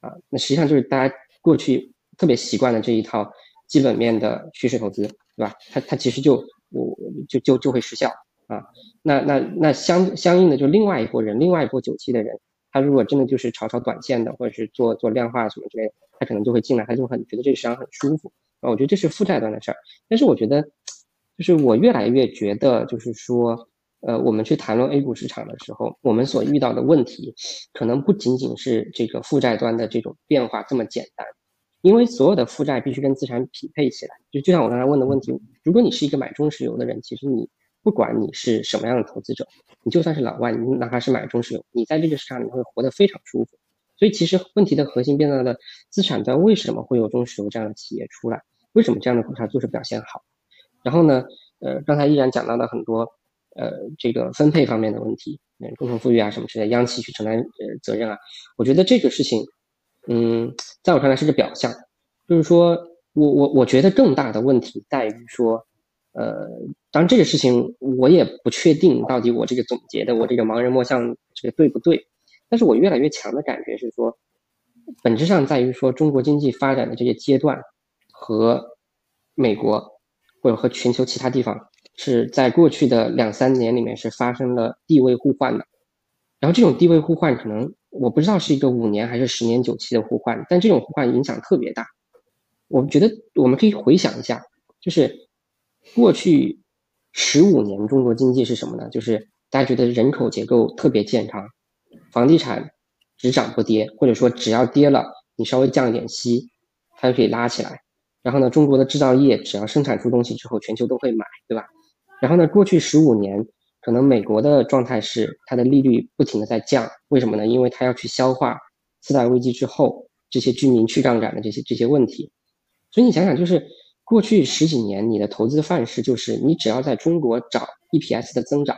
啊，那实际上就是大家过去特别习惯的这一套基本面的趋势投资，对吧？它它其实就我就就就会失效啊。那那那相相应的就另外一波人，另外一波九七的人，他如果真的就是炒炒短线的，或者是做做量化什么之类的，他可能就会进来，他就很觉得这个市场很舒服啊。我觉得这是负债端的事儿，但是我觉得就是我越来越觉得就是说。呃，我们去谈论 A 股市场的时候，我们所遇到的问题，可能不仅仅是这个负债端的这种变化这么简单，因为所有的负债必须跟资产匹配起来。就就像我刚才问的问题，如果你是一个买中石油的人，其实你不管你是什么样的投资者，你就算是老外，你哪怕是买中石油，你在这个市场你会活得非常舒服。所以其实问题的核心变到了资产端，为什么会有中石油这样的企业出来？为什么这样的股票就是表现好？然后呢，呃，刚才依然讲到了很多。呃，这个分配方面的问题，嗯，共同富裕啊什么之类，央企去承担呃责任啊，我觉得这个事情，嗯，在我看来是个表象，就是说我我我觉得更大的问题在于说，呃，当然这个事情我也不确定到底我这个总结的我这个盲人摸象这个对不对，但是我越来越强的感觉是说，本质上在于说中国经济发展的这些阶段和美国或者和全球其他地方。是在过去的两三年里面是发生了地位互换的，然后这种地位互换可能我不知道是一个五年还是十年九期的互换，但这种互换影响特别大。我觉得我们可以回想一下，就是过去十五年中国经济是什么呢？就是大家觉得人口结构特别健康，房地产只涨不跌，或者说只要跌了，你稍微降一点息，它就可以拉起来。然后呢，中国的制造业只要生产出东西之后，全球都会买，对吧？然后呢？过去十五年，可能美国的状态是它的利率不停的在降，为什么呢？因为它要去消化次贷危机之后这些居民去杠杆的这些这些问题。所以你想想，就是过去十几年你的投资范式就是，你只要在中国找 EPS 的增长，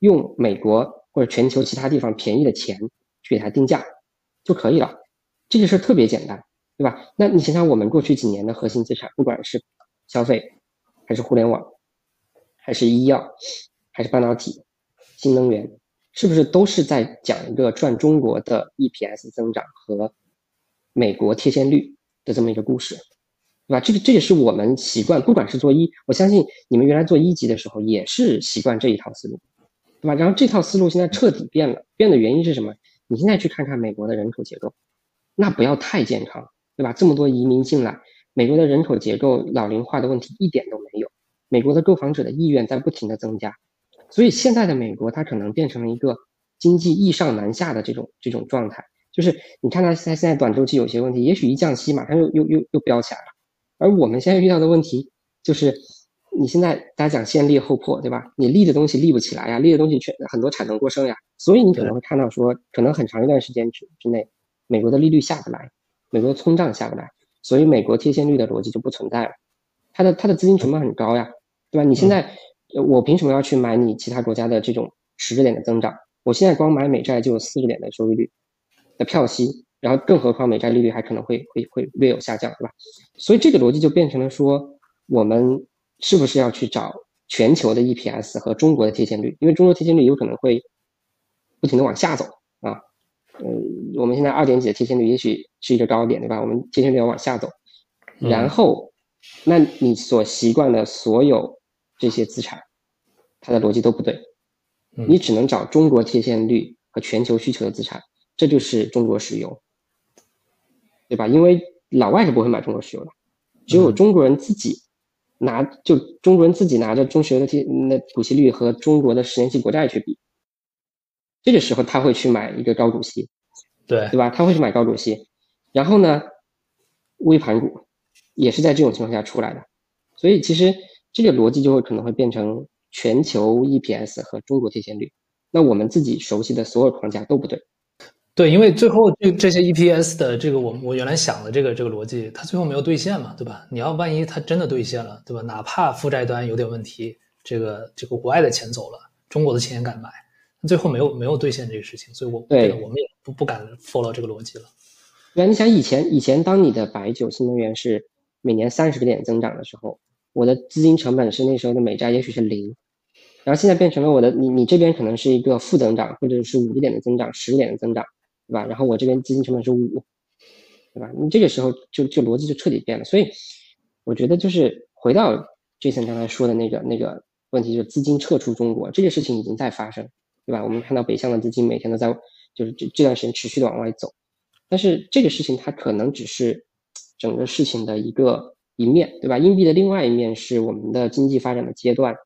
用美国或者全球其他地方便宜的钱去给它定价就可以了。这个事儿特别简单，对吧？那你想想，我们过去几年的核心资产，不管是消费还是互联网。还是医药，还是半导体、新能源，是不是都是在讲一个赚中国的 EPS 增长和美国贴现率的这么一个故事，对吧？这个这也是我们习惯，不管是做一，我相信你们原来做一级的时候也是习惯这一套思路，对吧？然后这套思路现在彻底变了，变的原因是什么？你现在去看看美国的人口结构，那不要太健康，对吧？这么多移民进来，美国的人口结构老龄化的问题一点都没有。美国的购房者的意愿在不停的增加，所以现在的美国它可能变成了一个经济易上难下的这种这种状态，就是你看它它现在短周期有些问题，也许一降息马上又又又又飙起来了，而我们现在遇到的问题就是。你现在大家讲先立后破，对吧？你立的东西立不起来呀，立的东西全很多产能过剩呀，所以你可能会看到说，可能很长一段时间之之内，美国的利率下不来，美国的通胀下不来，所以美国贴现率的逻辑就不存在了。它的它的资金成本很高呀，对吧？你现在我凭什么要去买你其他国家的这种十个点的增长？我现在光买美债就有四个点的收益率的票息，然后更何况美债利率还可能会会会略有下降，对吧？所以这个逻辑就变成了说我们。是不是要去找全球的 EPS 和中国的贴现率？因为中国贴现率有可能会不停的往下走啊。呃，我们现在二点几的贴现率也许是一个高点，对吧？我们贴现率要往下走，然后，那你所习惯的所有这些资产，它的逻辑都不对。你只能找中国贴现率和全球需求的资产，这就是中国石油，对吧？因为老外是不会买中国石油的，只有中国人自己。拿就中国人自己拿着中石油的贴那股息率和中国的十年期国债去比，这个时候他会去买一个高股息，对对吧？他会去买高股息，然后呢，微盘股也是在这种情况下出来的，所以其实这个逻辑就会可能会变成全球 EPS 和中国贴现率，那我们自己熟悉的所有框架都不对。对，因为最后这这些 EPS 的这个，我我原来想的这个这个逻辑，它最后没有兑现嘛，对吧？你要万一它真的兑现了，对吧？哪怕负债端有点问题，这个这个国外的钱走了，中国的钱也敢买，最后没有没有兑现这个事情，所以我对我们也不不敢 follow 这个逻辑了。对，你想以前以前当你的白酒新能源是每年三十个点增长的时候，我的资金成本是那时候的美债也许是零，然后现在变成了我的你你这边可能是一个负增长，或者是五个点的增长，十个点的增长。对吧？然后我这边资金成本是五，对吧？你这个时候就就逻辑就彻底变了。所以我觉得就是回到 Jason 刚才说的那个那个问题，就是资金撤出中国这个事情已经在发生，对吧？我们看到北向的资金每天都在就是这这段时间持续的往外走，但是这个事情它可能只是整个事情的一个一面对吧？硬币的另外一面是我们的经济发展的阶段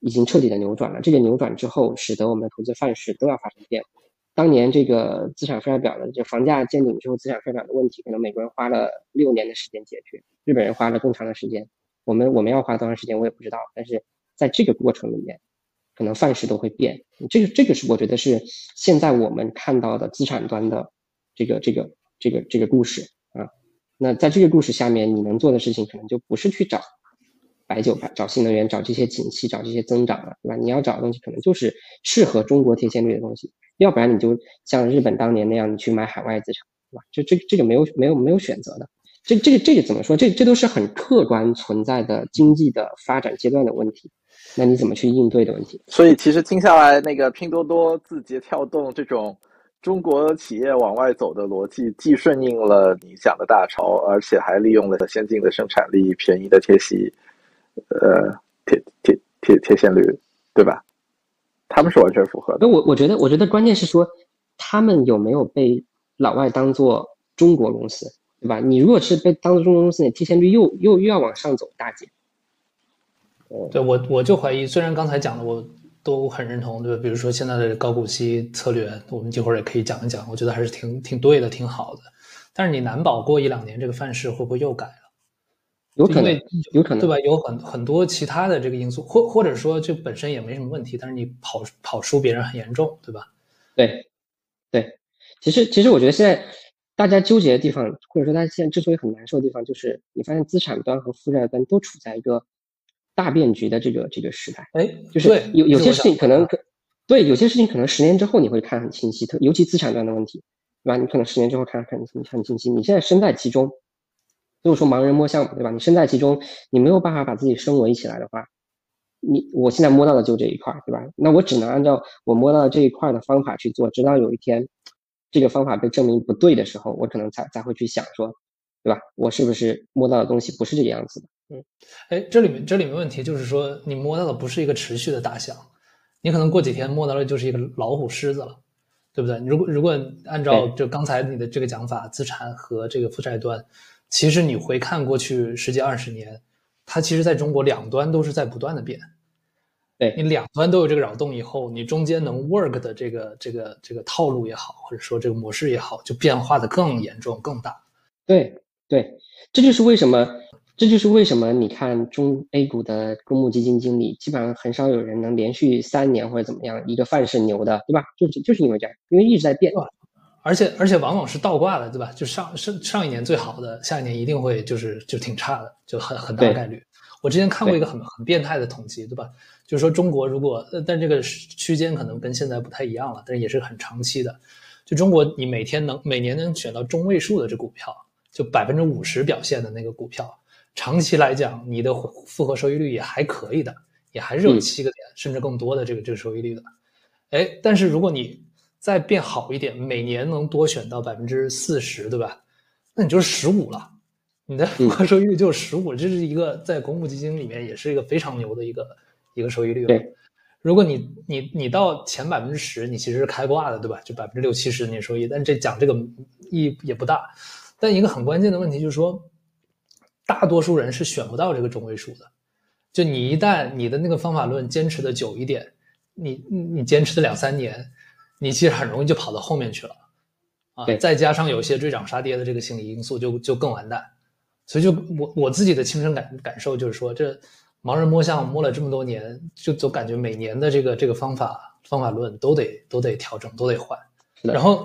已经彻底的扭转了。这个扭转之后，使得我们的投资范式都要发生变化。当年这个资产负债表的这房价见顶之后，资产负债表的问题，可能美国人花了六年的时间解决，日本人花了更长的时间。我们我们要花多长时间，我也不知道。但是在这个过程里面，可能范式都会变。这个这个是我觉得是现在我们看到的资产端的这个这个这个这个故事啊。那在这个故事下面，你能做的事情可能就不是去找。白酒吧找新能源，找这些景气，找这些增长了，对吧？你要找的东西可能就是适合中国贴现率的东西，要不然你就像日本当年那样，你去买海外资产，对吧？就这这个没有没有没有选择的，这这个这个怎么说？这这都是很客观存在的经济的发展阶段的问题，那你怎么去应对的问题？所以其实听下来，那个拼多多、字节跳动这种中国企业往外走的逻辑，既顺应了你讲的大潮，而且还利用了先进的生产力、便宜的贴息。呃，贴贴贴贴现率，对吧？他们是完全符合的。那我我觉得，我觉得关键是说，他们有没有被老外当做中国公司，对吧？你如果是被当做中国公司，你贴现率又又又要往上走大截。对我我就怀疑，虽然刚才讲的我都很认同，对吧？比如说现在的高股息策略，我们一会儿也可以讲一讲，我觉得还是挺挺对的，挺好的。但是你难保过一两年这个范式会不会又改了？有可能，有可能，对吧？有很很多其他的这个因素，或或者说这本身也没什么问题，但是你跑跑输别人很严重，对吧？对，对。其实其实我觉得现在大家纠结的地方，或者说大家现在之所以很难受的地方，就是你发现资产端和负债端都处在一个大变局的这个这个时代。哎，就是有有些事情可能可对，有些事情可能十年之后你会看很清晰，特尤其资产端的问题，对吧？你可能十年之后看很很清晰，你现在身在其中。如果说盲人摸象，对吧？你身在其中，你没有办法把自己升维起来的话，你我现在摸到的就这一块，对吧？那我只能按照我摸到的这一块的方法去做，直到有一天这个方法被证明不对的时候，我可能才才会去想说，对吧？我是不是摸到的东西不是这个样子的？嗯，哎，这里面这里面问题就是说，你摸到的不是一个持续的大象，你可能过几天摸到的就是一个老虎、狮子了，对不对？如果如果按照就刚才你的这个讲法，资产和这个负债端。其实你回看过去十几二十年，它其实在中国两端都是在不断的变，对你两端都有这个扰动以后，你中间能 work 的这个这个这个套路也好，或者说这个模式也好，就变化的更严重更大。对对，这就是为什么，这就是为什么你看中 A 股的公募基金经理，基本上很少有人能连续三年或者怎么样一个范式牛的，对吧？就是就是因为这样，因为一直在变。而且而且往往是倒挂的，对吧？就上上上一年最好的，下一年一定会就是就挺差的，就很很大概率。我之前看过一个很很变态的统计，对吧？就是说中国如果，但这个区间可能跟现在不太一样了，但是也是很长期的。就中国，你每天能每年能选到中位数的这股票，就百分之五十表现的那个股票，长期来讲，你的复合收益率也还可以的，也还是有七个点甚至更多的这个这个收益率的。哎，但是如果你再变好一点，每年能多选到百分之四十，对吧？那你就是十五了，你的复合收益率就是十五，这是一个在公募基金里面也是一个非常牛的一个一个收益率了。如果你你你到前百分之十，你其实是开挂的，对吧？就百分之六七十年收益，但这讲这个意义也不大。但一个很关键的问题就是说，大多数人是选不到这个中位数的。就你一旦你的那个方法论坚持的久一点，你你坚持的两三年。你其实很容易就跑到后面去了，啊，再加上有些追涨杀跌的这个心理因素，就就更完蛋。所以就我我自己的亲身感感受就是说，这盲人摸象摸了这么多年，就总感觉每年的这个这个方法方法论都得都得调整，都得换。然后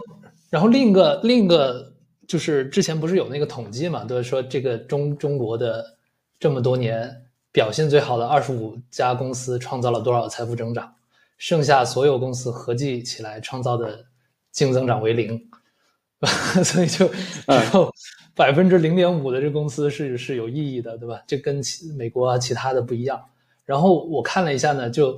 然后另一个另一个就是之前不是有那个统计嘛，都是说这个中中国的这么多年表现最好的二十五家公司创造了多少财富增长？剩下所有公司合计起来创造的净增长为零，所以就只有百分之零点五的这公司是是有意义的，对吧？这跟其美国啊其他的不一样。然后我看了一下呢，就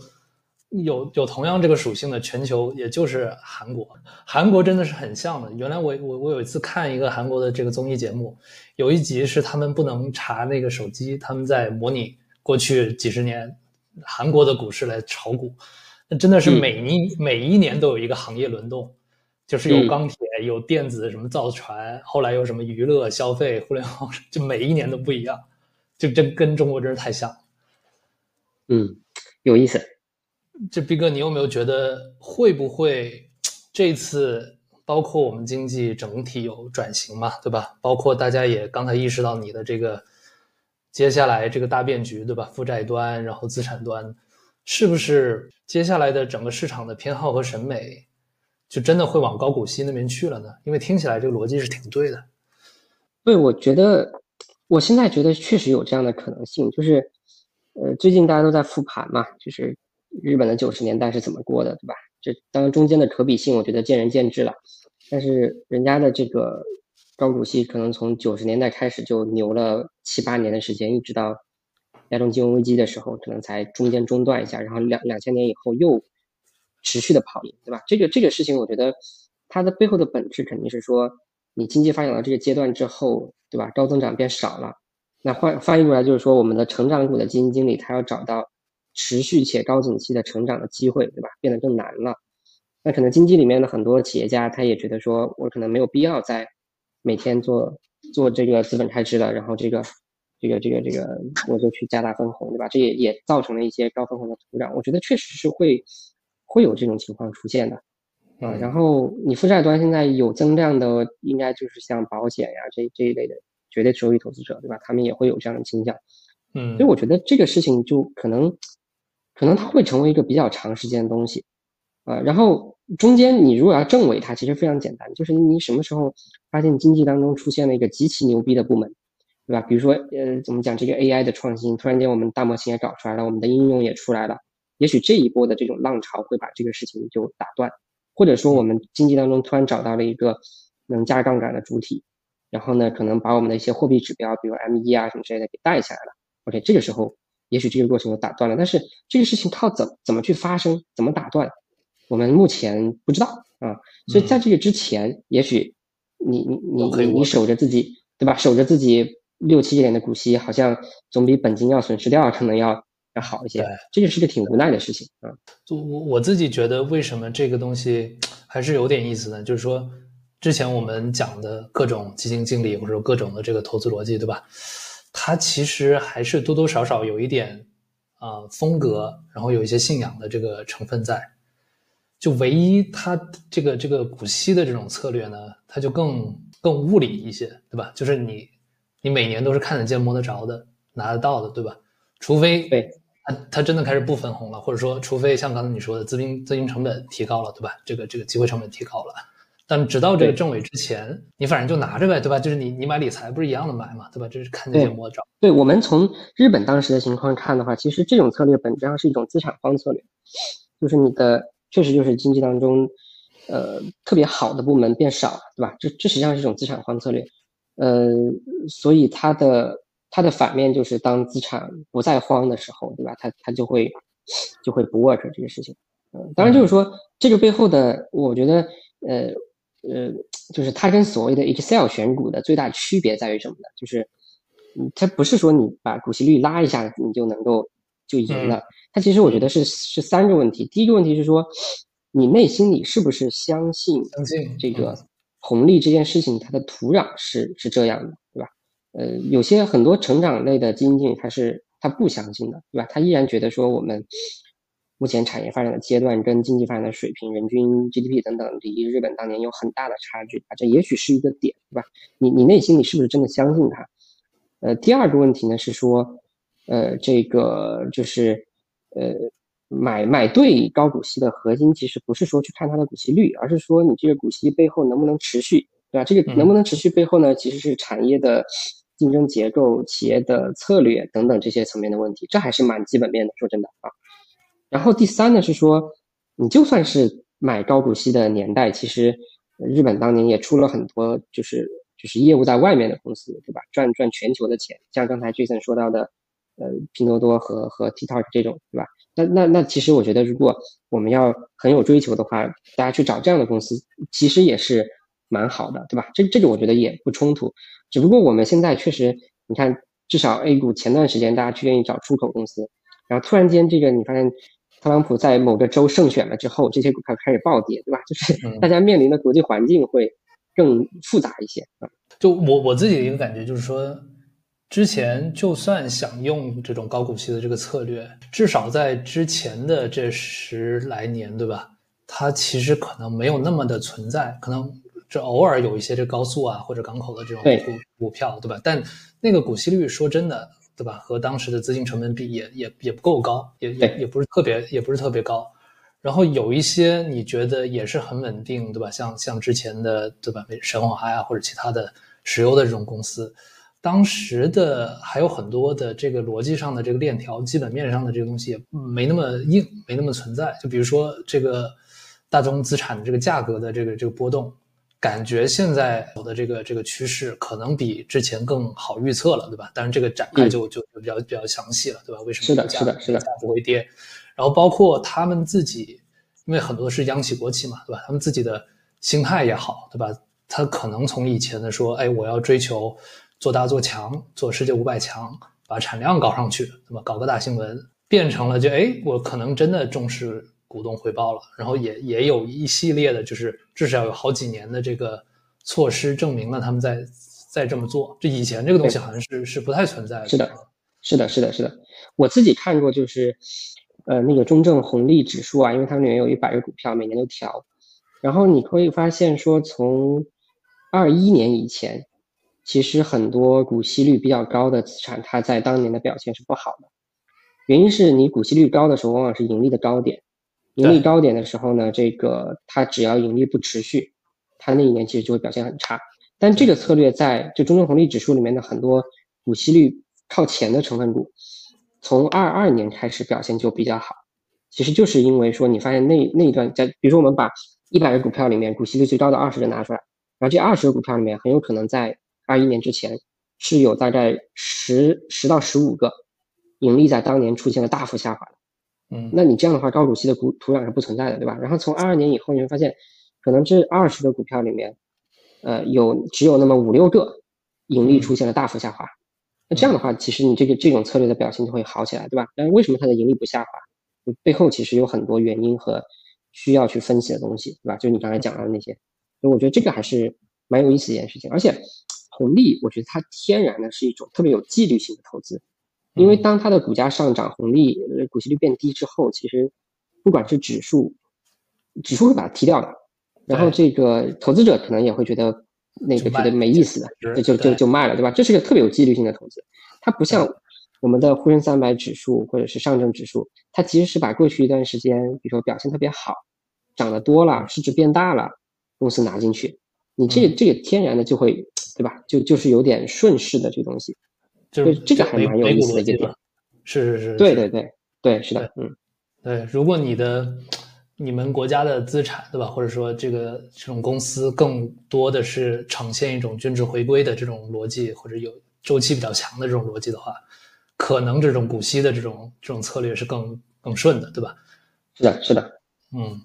有有同样这个属性的全球，也就是韩国。韩国真的是很像的。原来我我我有一次看一个韩国的这个综艺节目，有一集是他们不能查那个手机，他们在模拟过去几十年韩国的股市来炒股。那真的是每一每一年都有一个行业轮动，就是有钢铁、有电子、什么造船，后来有什么娱乐、消费、互联网，就每一年都不一样，就这跟中国真是太像。嗯，有意思。这毕哥，你有没有觉得会不会这次包括我们经济整体有转型嘛，对吧？包括大家也刚才意识到你的这个接下来这个大变局，对吧？负债端，然后资产端。是不是接下来的整个市场的偏好和审美，就真的会往高股息那边去了呢？因为听起来这个逻辑是挺对的。对，我觉得我现在觉得确实有这样的可能性。就是，呃，最近大家都在复盘嘛，就是日本的九十年代是怎么过的，对吧？这当然中间的可比性，我觉得见仁见智了。但是人家的这个高股息可能从九十年代开始就牛了七八年的时间，一直到。亚洲金融危机的时候，可能才中间中断一下，然后两两千年以后又持续的跑赢，对吧？这个这个事情，我觉得它的背后的本质肯定是说，你经济发展到这个阶段之后，对吧？高增长变少了，那换翻译过来就是说，我们的成长股的基金经理他要找到持续且高景气的成长的机会，对吧？变得更难了。那可能经济里面的很多企业家他也觉得说，我可能没有必要再每天做做这个资本开支了，然后这个。这个这个这个，我就去加大分红，对吧？这也也造成了一些高分红的土壤。我觉得确实是会会有这种情况出现的啊。然后你负债端现在有增量的，应该就是像保险呀这这一类的绝对收益投资者，对吧？他们也会有这样的倾向。嗯，所以我觉得这个事情就可能可能它会成为一个比较长时间的东西啊。然后中间你如果要证伪它，其实非常简单，就是你什么时候发现经济当中出现了一个极其牛逼的部门。对吧？比如说，呃，怎么讲这个 AI 的创新？突然间，我们大模型也搞出来了，我们的应用也出来了。也许这一波的这种浪潮会把这个事情就打断，或者说我们经济当中突然找到了一个能加杠杆的主体，然后呢，可能把我们的一些货币指标，比如 M1 啊什么之类的给带下来了。OK，这个时候也许这个过程就打断了。但是这个事情靠怎怎么去发生，怎么打断，我们目前不知道啊。所以在这个之前，也许你你你你你守着自己，对吧？守着自己。六七年的股息好像总比本金要损失掉可能要要好一些，这个是个挺无奈的事情啊。就我我自己觉得，为什么这个东西还是有点意思呢？就是说，之前我们讲的各种基金经理或者说各种的这个投资逻辑，对吧？它其实还是多多少少有一点啊风格，然后有一些信仰的这个成分在。就唯一它这个这个股息的这种策略呢，它就更更物理一些，对吧？就是你你每年都是看得见摸得着的拿得到的，对吧？除非对它它真的开始不分红了，或者说除非像刚才你说的资金资金成本提高了，对吧？这个这个机会成本提高了。但直到这个政委之前，你反正就拿着呗，对吧？就是你你买理财不是一样的买嘛，对吧？这是看得见摸得着。对我们从日本当时的情况看的话，其实这种策略本质上是一种资产荒策略，就是你的。确实就是经济当中，呃，特别好的部门变少了，对吧？这这实际上是一种资产荒策略，呃，所以它的它的反面就是当资产不再荒的时候，对吧？它它就会就会不 work 这个事情。嗯，当然就是说这个背后的，我觉得，呃呃，就是它跟所谓的 Excel 选股的最大区别在于什么呢？就是，嗯，它不是说你把股息率拉一下你就能够就赢了。它其实我觉得是是三个问题。第一个问题是说，你内心里是不是相信相信这个红利这件事情，它的土壤是是这样的，对吧？呃，有些很多成长类的基金经理他是他不相信的，对吧？他依然觉得说我们目前产业发展的阶段跟经济发展的水平、人均 GDP 等等离日本当年有很大的差距啊，这也许是一个点，对吧？你你内心里是不是真的相信它？呃，第二个问题呢是说，呃，这个就是。呃，买买对高股息的核心其实不是说去看它的股息率，而是说你这个股息背后能不能持续，对吧？这个能不能持续背后呢，其实是产业的竞争结构、企业的策略等等这些层面的问题，这还是蛮基本面的。说真的啊，然后第三呢是说，你就算是买高股息的年代，其实日本当年也出了很多就是就是业务在外面的公司，对吧？赚赚全球的钱，像刚才 Jason 说到的。呃，拼多多和和 TikTok 这种，对吧？那那那，其实我觉得，如果我们要很有追求的话，大家去找这样的公司，其实也是蛮好的，对吧？这这个我觉得也不冲突。只不过我们现在确实，你看，至少 A 股前段时间大家去愿意找出口公司，然后突然间这个你发现，特朗普在某个州胜选了之后，这些股票开始暴跌，对吧？就是 大家面临的国际环境会更复杂一些啊。就我我自己的一个感觉就是说。之前就算想用这种高股息的这个策略，至少在之前的这十来年，对吧？它其实可能没有那么的存在，可能这偶尔有一些这高速啊或者港口的这种股股票，对吧？但那个股息率说真的，对吧？和当时的资金成本比也也也不够高，也也也不是特别也不是特别高。然后有一些你觉得也是很稳定，对吧？像像之前的对吧？神华呀或者其他的石油的这种公司。当时的还有很多的这个逻辑上的这个链条、基本面上的这个东西也没那么硬，没那么存在。就比如说这个大宗资产的这个价格的这个这个波动，感觉现在有的这个这个趋势可能比之前更好预测了，对吧？当然这个展开就就比较比较详细了，对吧？为什么是的，是的，是的，价不会跌？然后包括他们自己，因为很多是央企国企嘛，对吧？他们自己的心态也好，对吧？他可能从以前的说，哎，我要追求。做大做强，做世界五百强，把产量搞上去，对吧？搞个大新闻，变成了就哎，我可能真的重视股东回报了。然后也也有一系列的，就是至少有好几年的这个措施，证明了他们在在这么做。这以前这个东西好像是是不太存在的。是的，是的，是的，是的。我自己看过，就是呃那个中证红利指数啊，因为它里面有一百个股票，每年都调。然后你可以发现说，从二一年以前。其实很多股息率比较高的资产，它在当年的表现是不好的。原因是你股息率高的时候，往往是盈利的高点。盈利高点的时候呢，这个它只要盈利不持续，它那一年其实就会表现很差。但这个策略在就中证红利指数里面的很多股息率靠前的成分股，从二二年开始表现就比较好。其实就是因为说，你发现那那一段在，比如说我们把一百个股票里面股息率最高的二十个拿出来，然后这二十个股票里面很有可能在二一年之前是有大概十十到十五个盈利在当年出现了大幅下滑的，嗯，那你这样的话高股息的股土壤是不存在的，对吧？然后从二二年以后，你会发现可能这二十个股票里面，呃，有只有那么五六个盈利出现了大幅下滑，那这样的话，其实你这个这种策略的表现就会好起来，对吧？但是为什么它的盈利不下滑？背后其实有很多原因和需要去分析的东西，对吧？就你刚才讲到的那些，所以我觉得这个还是蛮有意思一件事情，而且。红利，我觉得它天然的是一种特别有纪律性的投资，因为当它的股价上涨，红利股息率变低之后，其实不管是指数，指数会把它踢掉的，然后这个投资者可能也会觉得那个觉得没意思的，就就就卖了，对吧？这是个特别有纪律性的投资，它不像我们的沪深三百指数或者是上证指数，它其实是把过去一段时间，比如说表现特别好，涨得多了，市值变大了，公司拿进去，你这这个天然的就会，对吧？就就是有点顺势的这个东西。就是这个还蛮有意思的一点，是是是，对对对对，是的，嗯，对，如果你的你们国家的资产，对吧，或者说这个这种公司更多的是呈现一种均值回归的这种逻辑，或者有周期比较强的这种逻辑的话，可能这种股息的这种这种策略是更更顺的，对吧？是的，是的，嗯，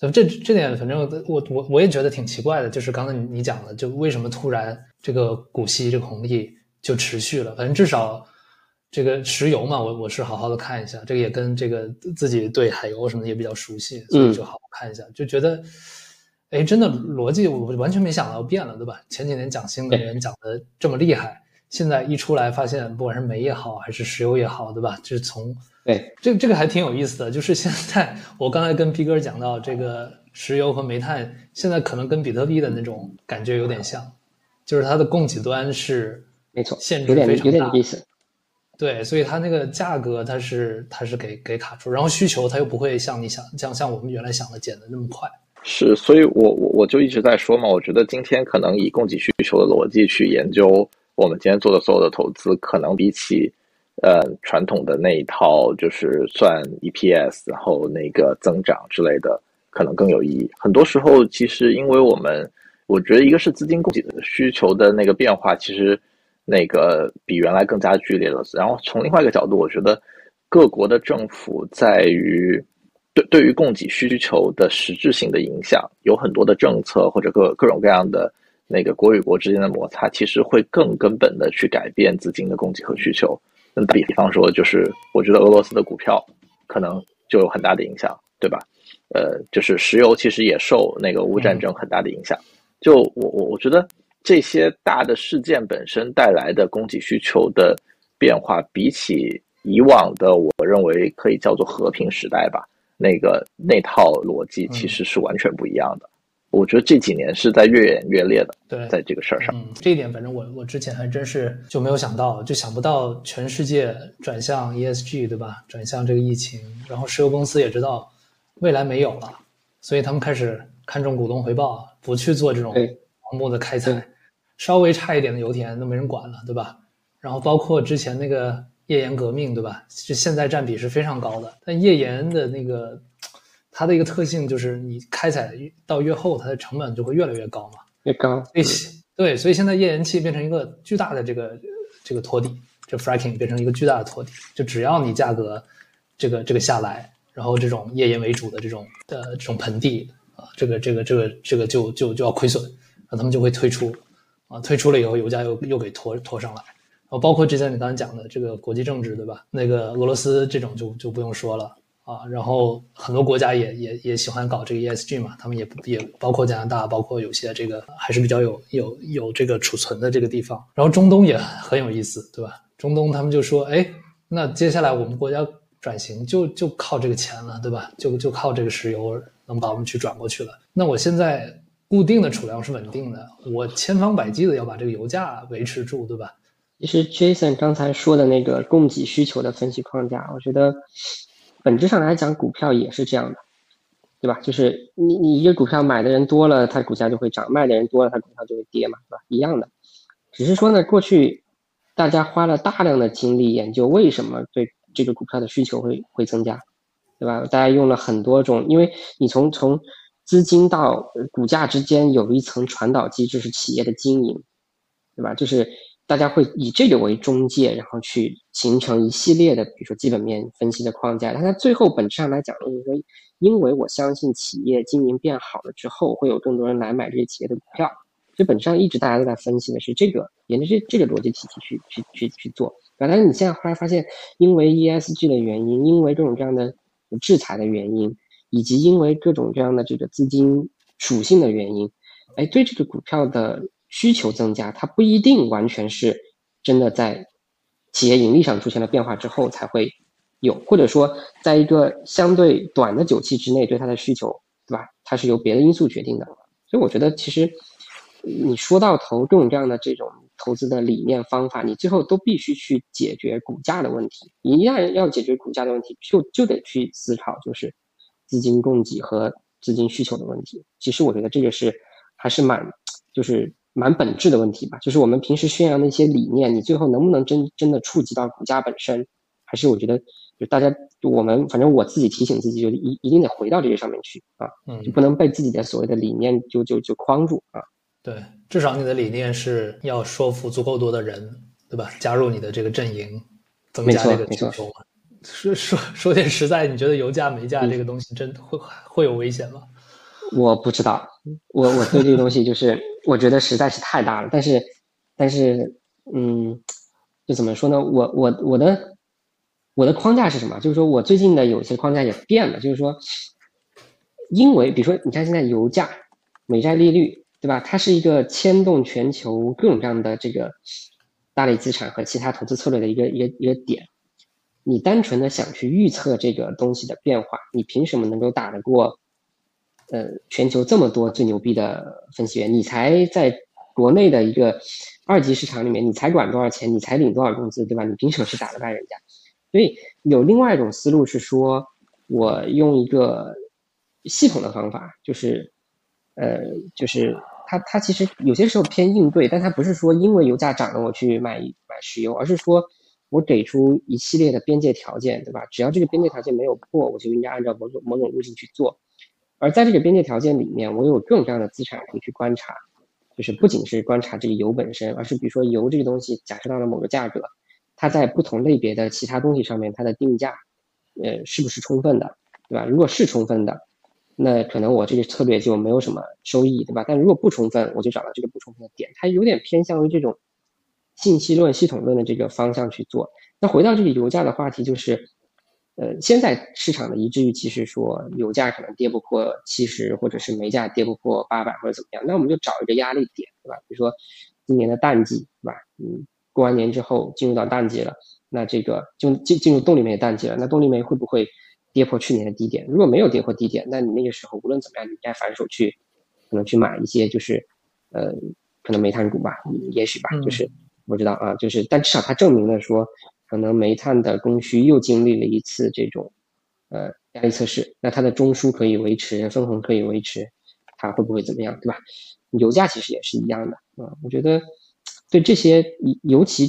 这这这点，反正我我我也觉得挺奇怪的，就是刚才你你讲的，就为什么突然这个股息这个红利。就持续了，反正至少这个石油嘛，我我是好好的看一下，这个也跟这个自己对海油什么也比较熟悉，所以就好好看一下，就觉得，哎，真的逻辑我完全没想到变了，对吧？前几年讲新能源讲的这么厉害，现在一出来发现，不管是煤也好，还是石油也好，对吧？就是从对这这个还挺有意思的，就是现在我刚才跟皮哥讲到这个石油和煤炭，现在可能跟比特币的那种感觉有点像，就是它的供给端是。没错，限制非常大，有点意思。对，所以它那个价格它是它是给给卡住，然后需求它又不会像你想像像我们原来想的减的那么快。是，所以我我我就一直在说嘛，我觉得今天可能以供给需求的逻辑去研究我们今天做的所有的投资，可能比起呃传统的那一套就是算 EPS 然后那个增长之类的，可能更有意义。很多时候其实因为我们我觉得一个是资金供给的需求的那个变化，其实。那个比原来更加剧烈了。然后从另外一个角度，我觉得各国的政府在于对对于供给需求的实质性的影响，有很多的政策或者各各种各样的那个国与国之间的摩擦，其实会更根本的去改变资金的供给和需求。那比比方说，就是我觉得俄罗斯的股票可能就有很大的影响，对吧？呃，就是石油其实也受那个乌战争很大的影响。就我我我觉得。这些大的事件本身带来的供给需求的变化，比起以往的，我认为可以叫做和平时代吧，那个那套逻辑其实是完全不一样的。我觉得这几年是在越演越烈的。对，在这个事儿上，嗯这一点反正我我之前还真是就没有想到，就想不到全世界转向 ESG，对吧？转向这个疫情，然后石油公司也知道未来没有了，所以他们开始看重股东回报，不去做这种盲目的开采。稍微差一点的油田都没人管了，对吧？然后包括之前那个页岩革命，对吧？就现在占比是非常高的。但页岩的那个它的一个特性就是，你开采到越后，它的成本就会越来越高嘛。越高。对，对，所以现在页岩气变成一个巨大的这个这个托底，这 fracking 变成一个巨大的托底。就只要你价格这个这个下来，然后这种页岩为主的这种的这种盆地啊，这个这个这个这个就就就要亏损，那他们就会退出。啊，退出了以后，油价又又给拖拖上来，然后包括之前你刚才讲的这个国际政治，对吧？那个俄罗斯这种就就不用说了啊，然后很多国家也也也喜欢搞这个 ESG 嘛，他们也也包括加拿大，包括有些这个还是比较有有有这个储存的这个地方，然后中东也很有意思，对吧？中东他们就说，哎，那接下来我们国家转型就就靠这个钱了，对吧？就就靠这个石油能把我们去转过去了，那我现在。固定的储量是稳定的，我千方百计的要把这个油价维持住，对吧？其实 Jason 刚才说的那个供给需求的分析框架，我觉得本质上来讲，股票也是这样的，对吧？就是你你一个股票买的人多了，它股价就会涨；卖的人多了，它股票就会跌嘛，对吧？一样的，只是说呢，过去大家花了大量的精力研究为什么对这个股票的需求会会增加，对吧？大家用了很多种，因为你从从资金到股价之间有一层传导机制，是企业的经营，对吧？就是大家会以这个为中介，然后去形成一系列的，比如说基本面分析的框架。但它最后本质上来讲，就是说，因为我相信企业经营变好了之后，会有更多人来买这些企业的股票。就本质上一直大家都在分析的是这个，沿着这这个逻辑体系去去去去做。但是你现在后来发现，因为 ESG 的原因，因为各种各样的制裁的原因。以及因为各种各样的这个资金属性的原因，哎，对这个股票的需求增加，它不一定完全是真的在企业盈利上出现了变化之后才会有，或者说在一个相对短的久期之内对它的需求，对吧？它是由别的因素决定的。所以我觉得其实你说到头，各种各样的这种投资的理念方法，你最后都必须去解决股价的问题。一旦要解决股价的问题，就就得去思考就是资金供给和资金需求的问题。其实我觉得这个是还是蛮就是。蛮本质的问题吧，就是我们平时宣扬的一些理念，你最后能不能真真的触及到股价本身？还是我觉得，就大家我们反正我自己提醒自己，就一一定得回到这个上面去啊，就不能被自己的所谓的理念就就就框住啊。对，至少你的理念是要说服足够多的人，对吧？加入你的这个阵营，增加这个需求嘛。说说说点实在，你觉得油价、煤价这个东西真会会有危险吗？我不知道，我我对这个东西就是我觉得实在是太大了，但是，但是，嗯，就怎么说呢？我我我的我的框架是什么？就是说我最近的有些框架也变了，就是说，因为比如说你看现在油价、美债利率，对吧？它是一个牵动全球各种各样的这个大类资产和其他投资策略的一个一个一个点。你单纯的想去预测这个东西的变化，你凭什么能够打得过？呃，全球这么多最牛逼的分析员，你才在国内的一个二级市场里面，你才管多少钱，你才领多少工资，对吧？你凭什么去打得败人家？所以有另外一种思路是说，我用一个系统的方法，就是，呃，就是它它其实有些时候偏应对，但它不是说因为油价涨了我去买买石油，而是说我给出一系列的边界条件，对吧？只要这个边界条件没有破，我就应该按照某种某种路径去做。而在这个边界条件里面，我有各种各样的资产可以去观察，就是不仅是观察这个油本身，而是比如说油这个东西，假设到了某个价格，它在不同类别的其他东西上面，它的定价，呃，是不是充分的，对吧？如果是充分的，那可能我这个策略就没有什么收益，对吧？但如果不充分，我就找到这个不充分的点，它有点偏向于这种信息论、系统论的这个方向去做。那回到这个油价的话题，就是。呃，现在市场的一致预期是说，油价可能跌不破七十，或者是煤价跌不破八百，或者怎么样。那我们就找一个压力点，对吧？比如说今年的淡季，对吧？嗯，过完年之后进入到淡季了，那这个就进进入动力煤淡季了。那动力煤会不会跌破去年的低点？如果没有跌破低点，那你那个时候无论怎么样，你应该反手去可能去买一些，就是呃，可能煤炭股吧，也许吧，就是不知道啊，就是但至少它证明了说。可能煤炭的供需又经历了一次这种，呃压力测试，那它的中枢可以维持，分红可以维持，它会不会怎么样，对吧？油价其实也是一样的啊。我觉得对这些尤其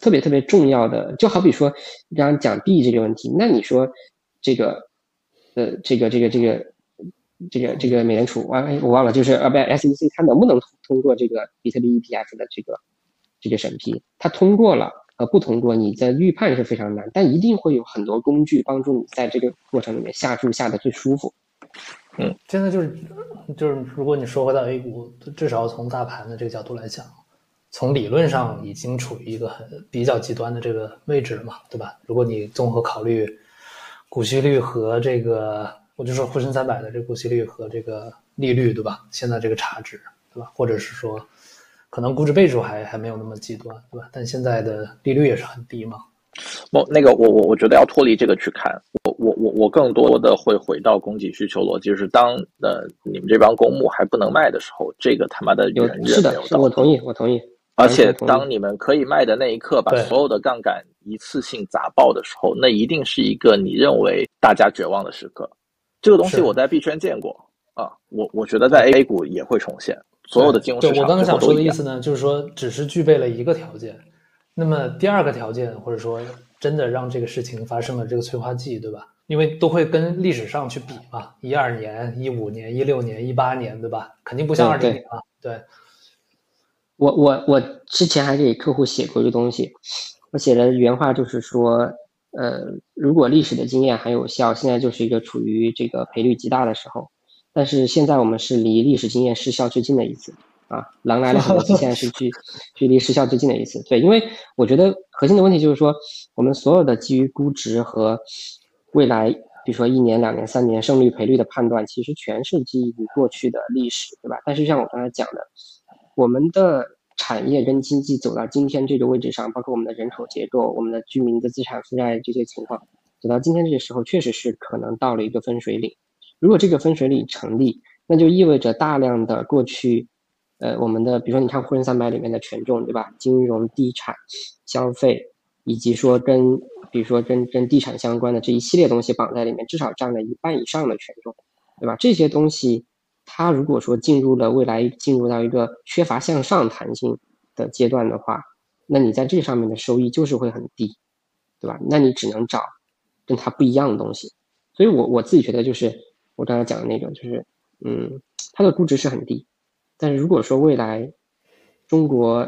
特别特别重要的，就好比说刚刚讲币这个问题，那你说这个呃这个这个这个这个这个美联储，哎我忘了，就是啊不 SEC 它能不能通过这个比特币 ETF 的这个这个审批？它通过了。呃，不通过你的预判是非常难，但一定会有很多工具帮助你在这个过程里面下注下的最舒服。嗯，现在就是就是，如果你说回到 A 股，至少从大盘的这个角度来讲，从理论上已经处于一个很比较极端的这个位置了嘛，对吧？如果你综合考虑股息率和这个，我就说沪深三百的这个股息率和这个利率，对吧？现在这个差值，对吧？或者是说。可能估值倍数还还没有那么极端，对吧？但现在的利率也是很低嘛。我那个我我我觉得要脱离这个去看，我我我我更多的会回到供给需求逻辑，就是当呃你们这帮公募还不能卖的时候，这个他妈的人是的，我同意，我同意。而且当你们可以卖的那一刻，把所有的杠杆一次性砸爆的时候，那一定是一个你认为大家绝望的时刻。这个东西我在币圈见过啊，我我觉得在 A 股也会重现。所有的金融市场，我刚才想说的意思呢，就是说，只是具备了一个条件，那么第二个条件，或者说真的让这个事情发生了这个催化剂，对吧？因为都会跟历史上去比嘛，一二年、一五年、一六年、一八年，对吧？肯定不像二零年啊。对，我我我之前还给客户写过一个东西，我写的原话就是说，呃，如果历史的经验还有效，现在就是一个处于这个赔率极大的时候。但是现在我们是离历史经验失效最近的一次啊，狼来了很多次，现在是距 距离失效最近的一次。对，因为我觉得核心的问题就是说，我们所有的基于估值和未来，比如说一年、两年、三年胜率赔率的判断，其实全是基于过去的历史，对吧？但是像我刚才讲的，我们的产产业跟经济走到今天这个位置上，包括我们的人口结构、我们的居民的资产负债这些情况，走到今天这个时候，确实是可能到了一个分水岭。如果这个分水岭成立，那就意味着大量的过去，呃，我们的比如说你看沪深三百里面的权重，对吧？金融、地产、消费，以及说跟比如说跟跟地产相关的这一系列东西绑在里面，至少占了一半以上的权重，对吧？这些东西。它如果说进入了未来进入到一个缺乏向上弹性的阶段的话，那你在这上面的收益就是会很低，对吧？那你只能找跟它不一样的东西。所以我我自己觉得就是我刚才讲的那种，就是嗯，它的估值是很低，但是如果说未来中国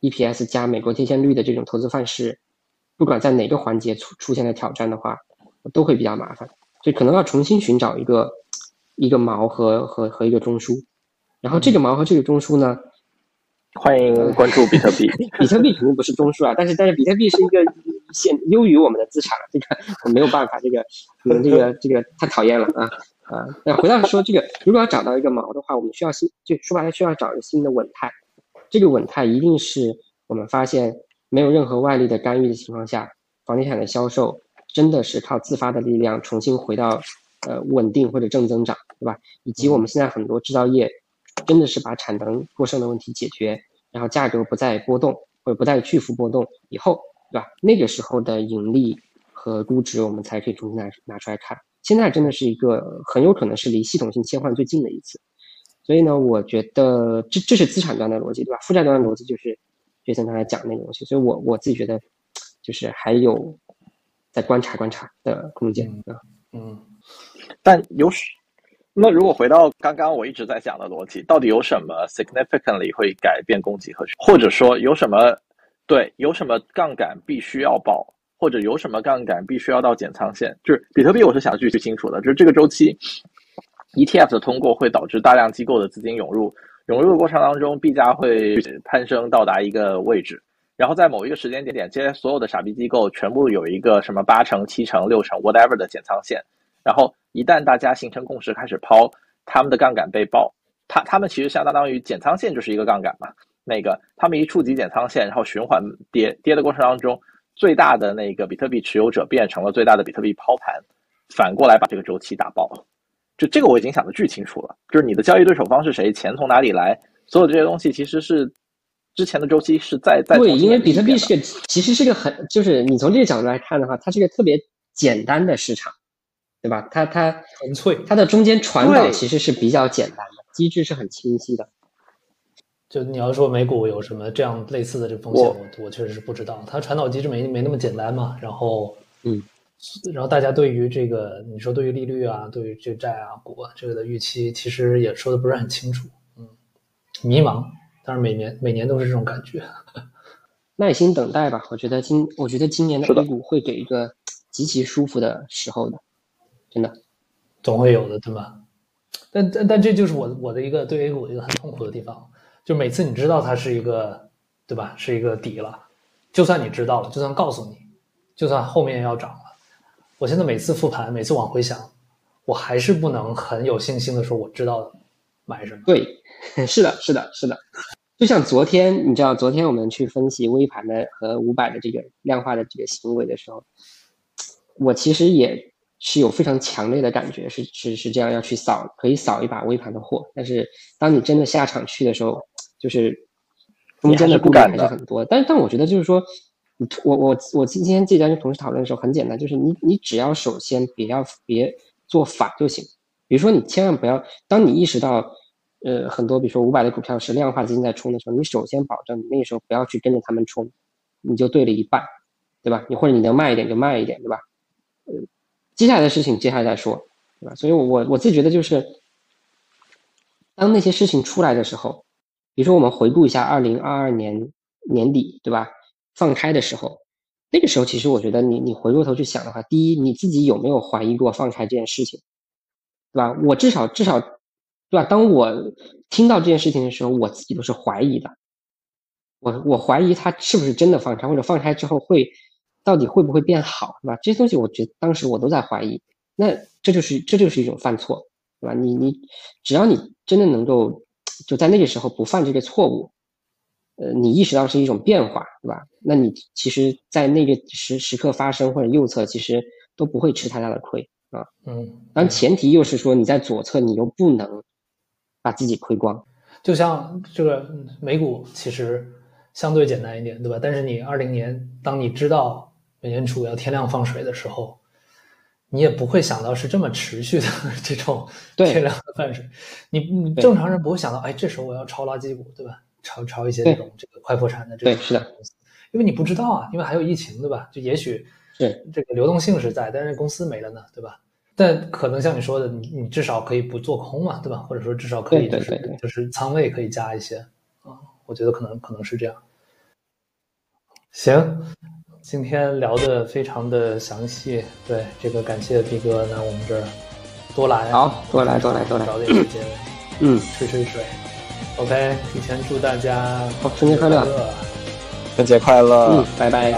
EPS 加美国贴现率的这种投资范式，不管在哪个环节出出现了挑战的话，都会比较麻烦，所以可能要重新寻找一个。一个毛和和和一个中枢，然后这个毛和这个中枢呢，欢迎关注比特币。比特币肯定不是中枢啊，但是但是比特币是一个现优于我们的资产了，这个 我没有办法，这个我们这个这个太讨厌了啊啊！那回到说这个，如果要找到一个毛的话，我们需要新，就说白了需要找一个新的稳态。这个稳态一定是我们发现没有任何外力的干预的情况下，房地产的销售真的是靠自发的力量重新回到。呃，稳定或者正增长，对吧？以及我们现在很多制造业，真的是把产能过剩的问题解决，然后价格不再波动或者不再巨幅波动以后，对吧？那个时候的盈利和估值，我们才可以重新拿拿出来看。现在真的是一个很有可能是离系统性切换最近的一次，所以呢，我觉得这这是资产端的逻辑，对吧？负债端的逻辑就是杰森刚才讲那个东西，所以我我自己觉得就是还有在观察观察的空间啊，嗯。但有什？那如果回到刚刚我一直在讲的逻辑，到底有什么 significantly 会改变供给和需或者说有什么对有什么杠杆必须要爆，或者有什么杠杆必须要到减仓线？就是比特币，我是想去清楚的，就是这个周期 ETF 的通过会导致大量机构的资金涌入，涌入的过程当中，币价会攀升到达一个位置，然后在某一个时间点点，这些所有的傻逼机构全部有一个什么八成、七成、六成 whatever 的减仓线。然后一旦大家形成共识，开始抛，他们的杠杆被爆，他他们其实相当于减仓线就是一个杠杆嘛。那个他们一触及减仓线，然后循环跌跌的过程当中，最大的那个比特币持有者变成了最大的比特币抛盘，反过来把这个周期打爆。就这个我已经想的巨清楚了，就是你的交易对手方是谁，钱从哪里来，所有这些东西其实是之前的周期是在在。对，因为比特币是个其实是个很就是你从这个角度来看的话，它是个特别简单的市场。对吧？它它纯粹，它的中间传导其实是比较简单的，机制是很清晰的。就你要说美股有什么这样类似的这风险，我我确实是不知道。它传导机制没没那么简单嘛。然后，嗯，然后大家对于这个，你说对于利率啊，对于这个债啊、股啊这个的预期，其实也说的不是很清楚，嗯，迷茫。但是每年每年都是这种感觉，耐心等待吧。我觉得今我觉得今年的 A 股会给一个极其舒服的时候的。真的，总会有的，对吧？但但但这就是我我的一个对 A 股一个很痛苦的地方，就每次你知道它是一个，对吧？是一个底了，就算你知道了，就算告诉你，就算后面要涨了，我现在每次复盘，每次往回想，我还是不能很有信心的说我知道买什么。对，是的，是的，是的。就像昨天，你知道，昨天我们去分析微盘的和五百的这个量化的这个行为的时候，我其实也。是有非常强烈的感觉，是是是这样，要去扫，可以扫一把微盘的货。但是当你真的下场去的时候，就是中间的顾虑还是很多。但但我觉得就是说，我我我今天这家跟同事讨论的时候很简单，就是你你只要首先别要别做反就行。比如说你千万不要，当你意识到呃很多比如说五百的股票是量化资金在冲的时候，你首先保证你那个时候不要去跟着他们冲，你就对了一半，对吧？你或者你能卖一点就卖一点，对吧？呃。接下来的事情接下来再说，对吧？所以，我我我自己觉得就是，当那些事情出来的时候，比如说我们回顾一下二零二二年年底，对吧？放开的时候，那个时候其实我觉得你你回过头去想的话，第一，你自己有没有怀疑过放开这件事情，对吧？我至少至少，对吧？当我听到这件事情的时候，我自己都是怀疑的，我我怀疑他是不是真的放开，或者放开之后会。到底会不会变好，是吧？这些东西，我觉得当时我都在怀疑。那这就是这就是一种犯错，对吧？你你只要你真的能够就在那个时候不犯这个错误，呃，你意识到是一种变化，对吧？那你其实，在那个时时刻发生或者右侧，其实都不会吃太大的亏啊。嗯，当然前提又是说你在左侧，你又不能把自己亏光。就像这个美股其实相对简单一点，对吧？但是你二零年，当你知道美联储要天量放水的时候，你也不会想到是这么持续的 这种天量的泛水。你你正常人不会想到，哎，这时候我要抄垃圾股，对吧？抄抄一些这种这个快破产的这种公司，因为你不知道啊，因为还有疫情，对吧？就也许对这个流动性是在，但是公司没了呢，对吧？但可能像你说的，你你至少可以不做空嘛，对吧？或者说至少可以就是就是仓位可以加一些啊，我觉得可能可能是这样。行，今天聊的非常的详细，对这个感谢毕哥来我们这儿多来，好多来多来多来。找点时间，嗯，吹吹水。OK，提前祝大家好春节快乐，春节快乐，嗯，拜拜。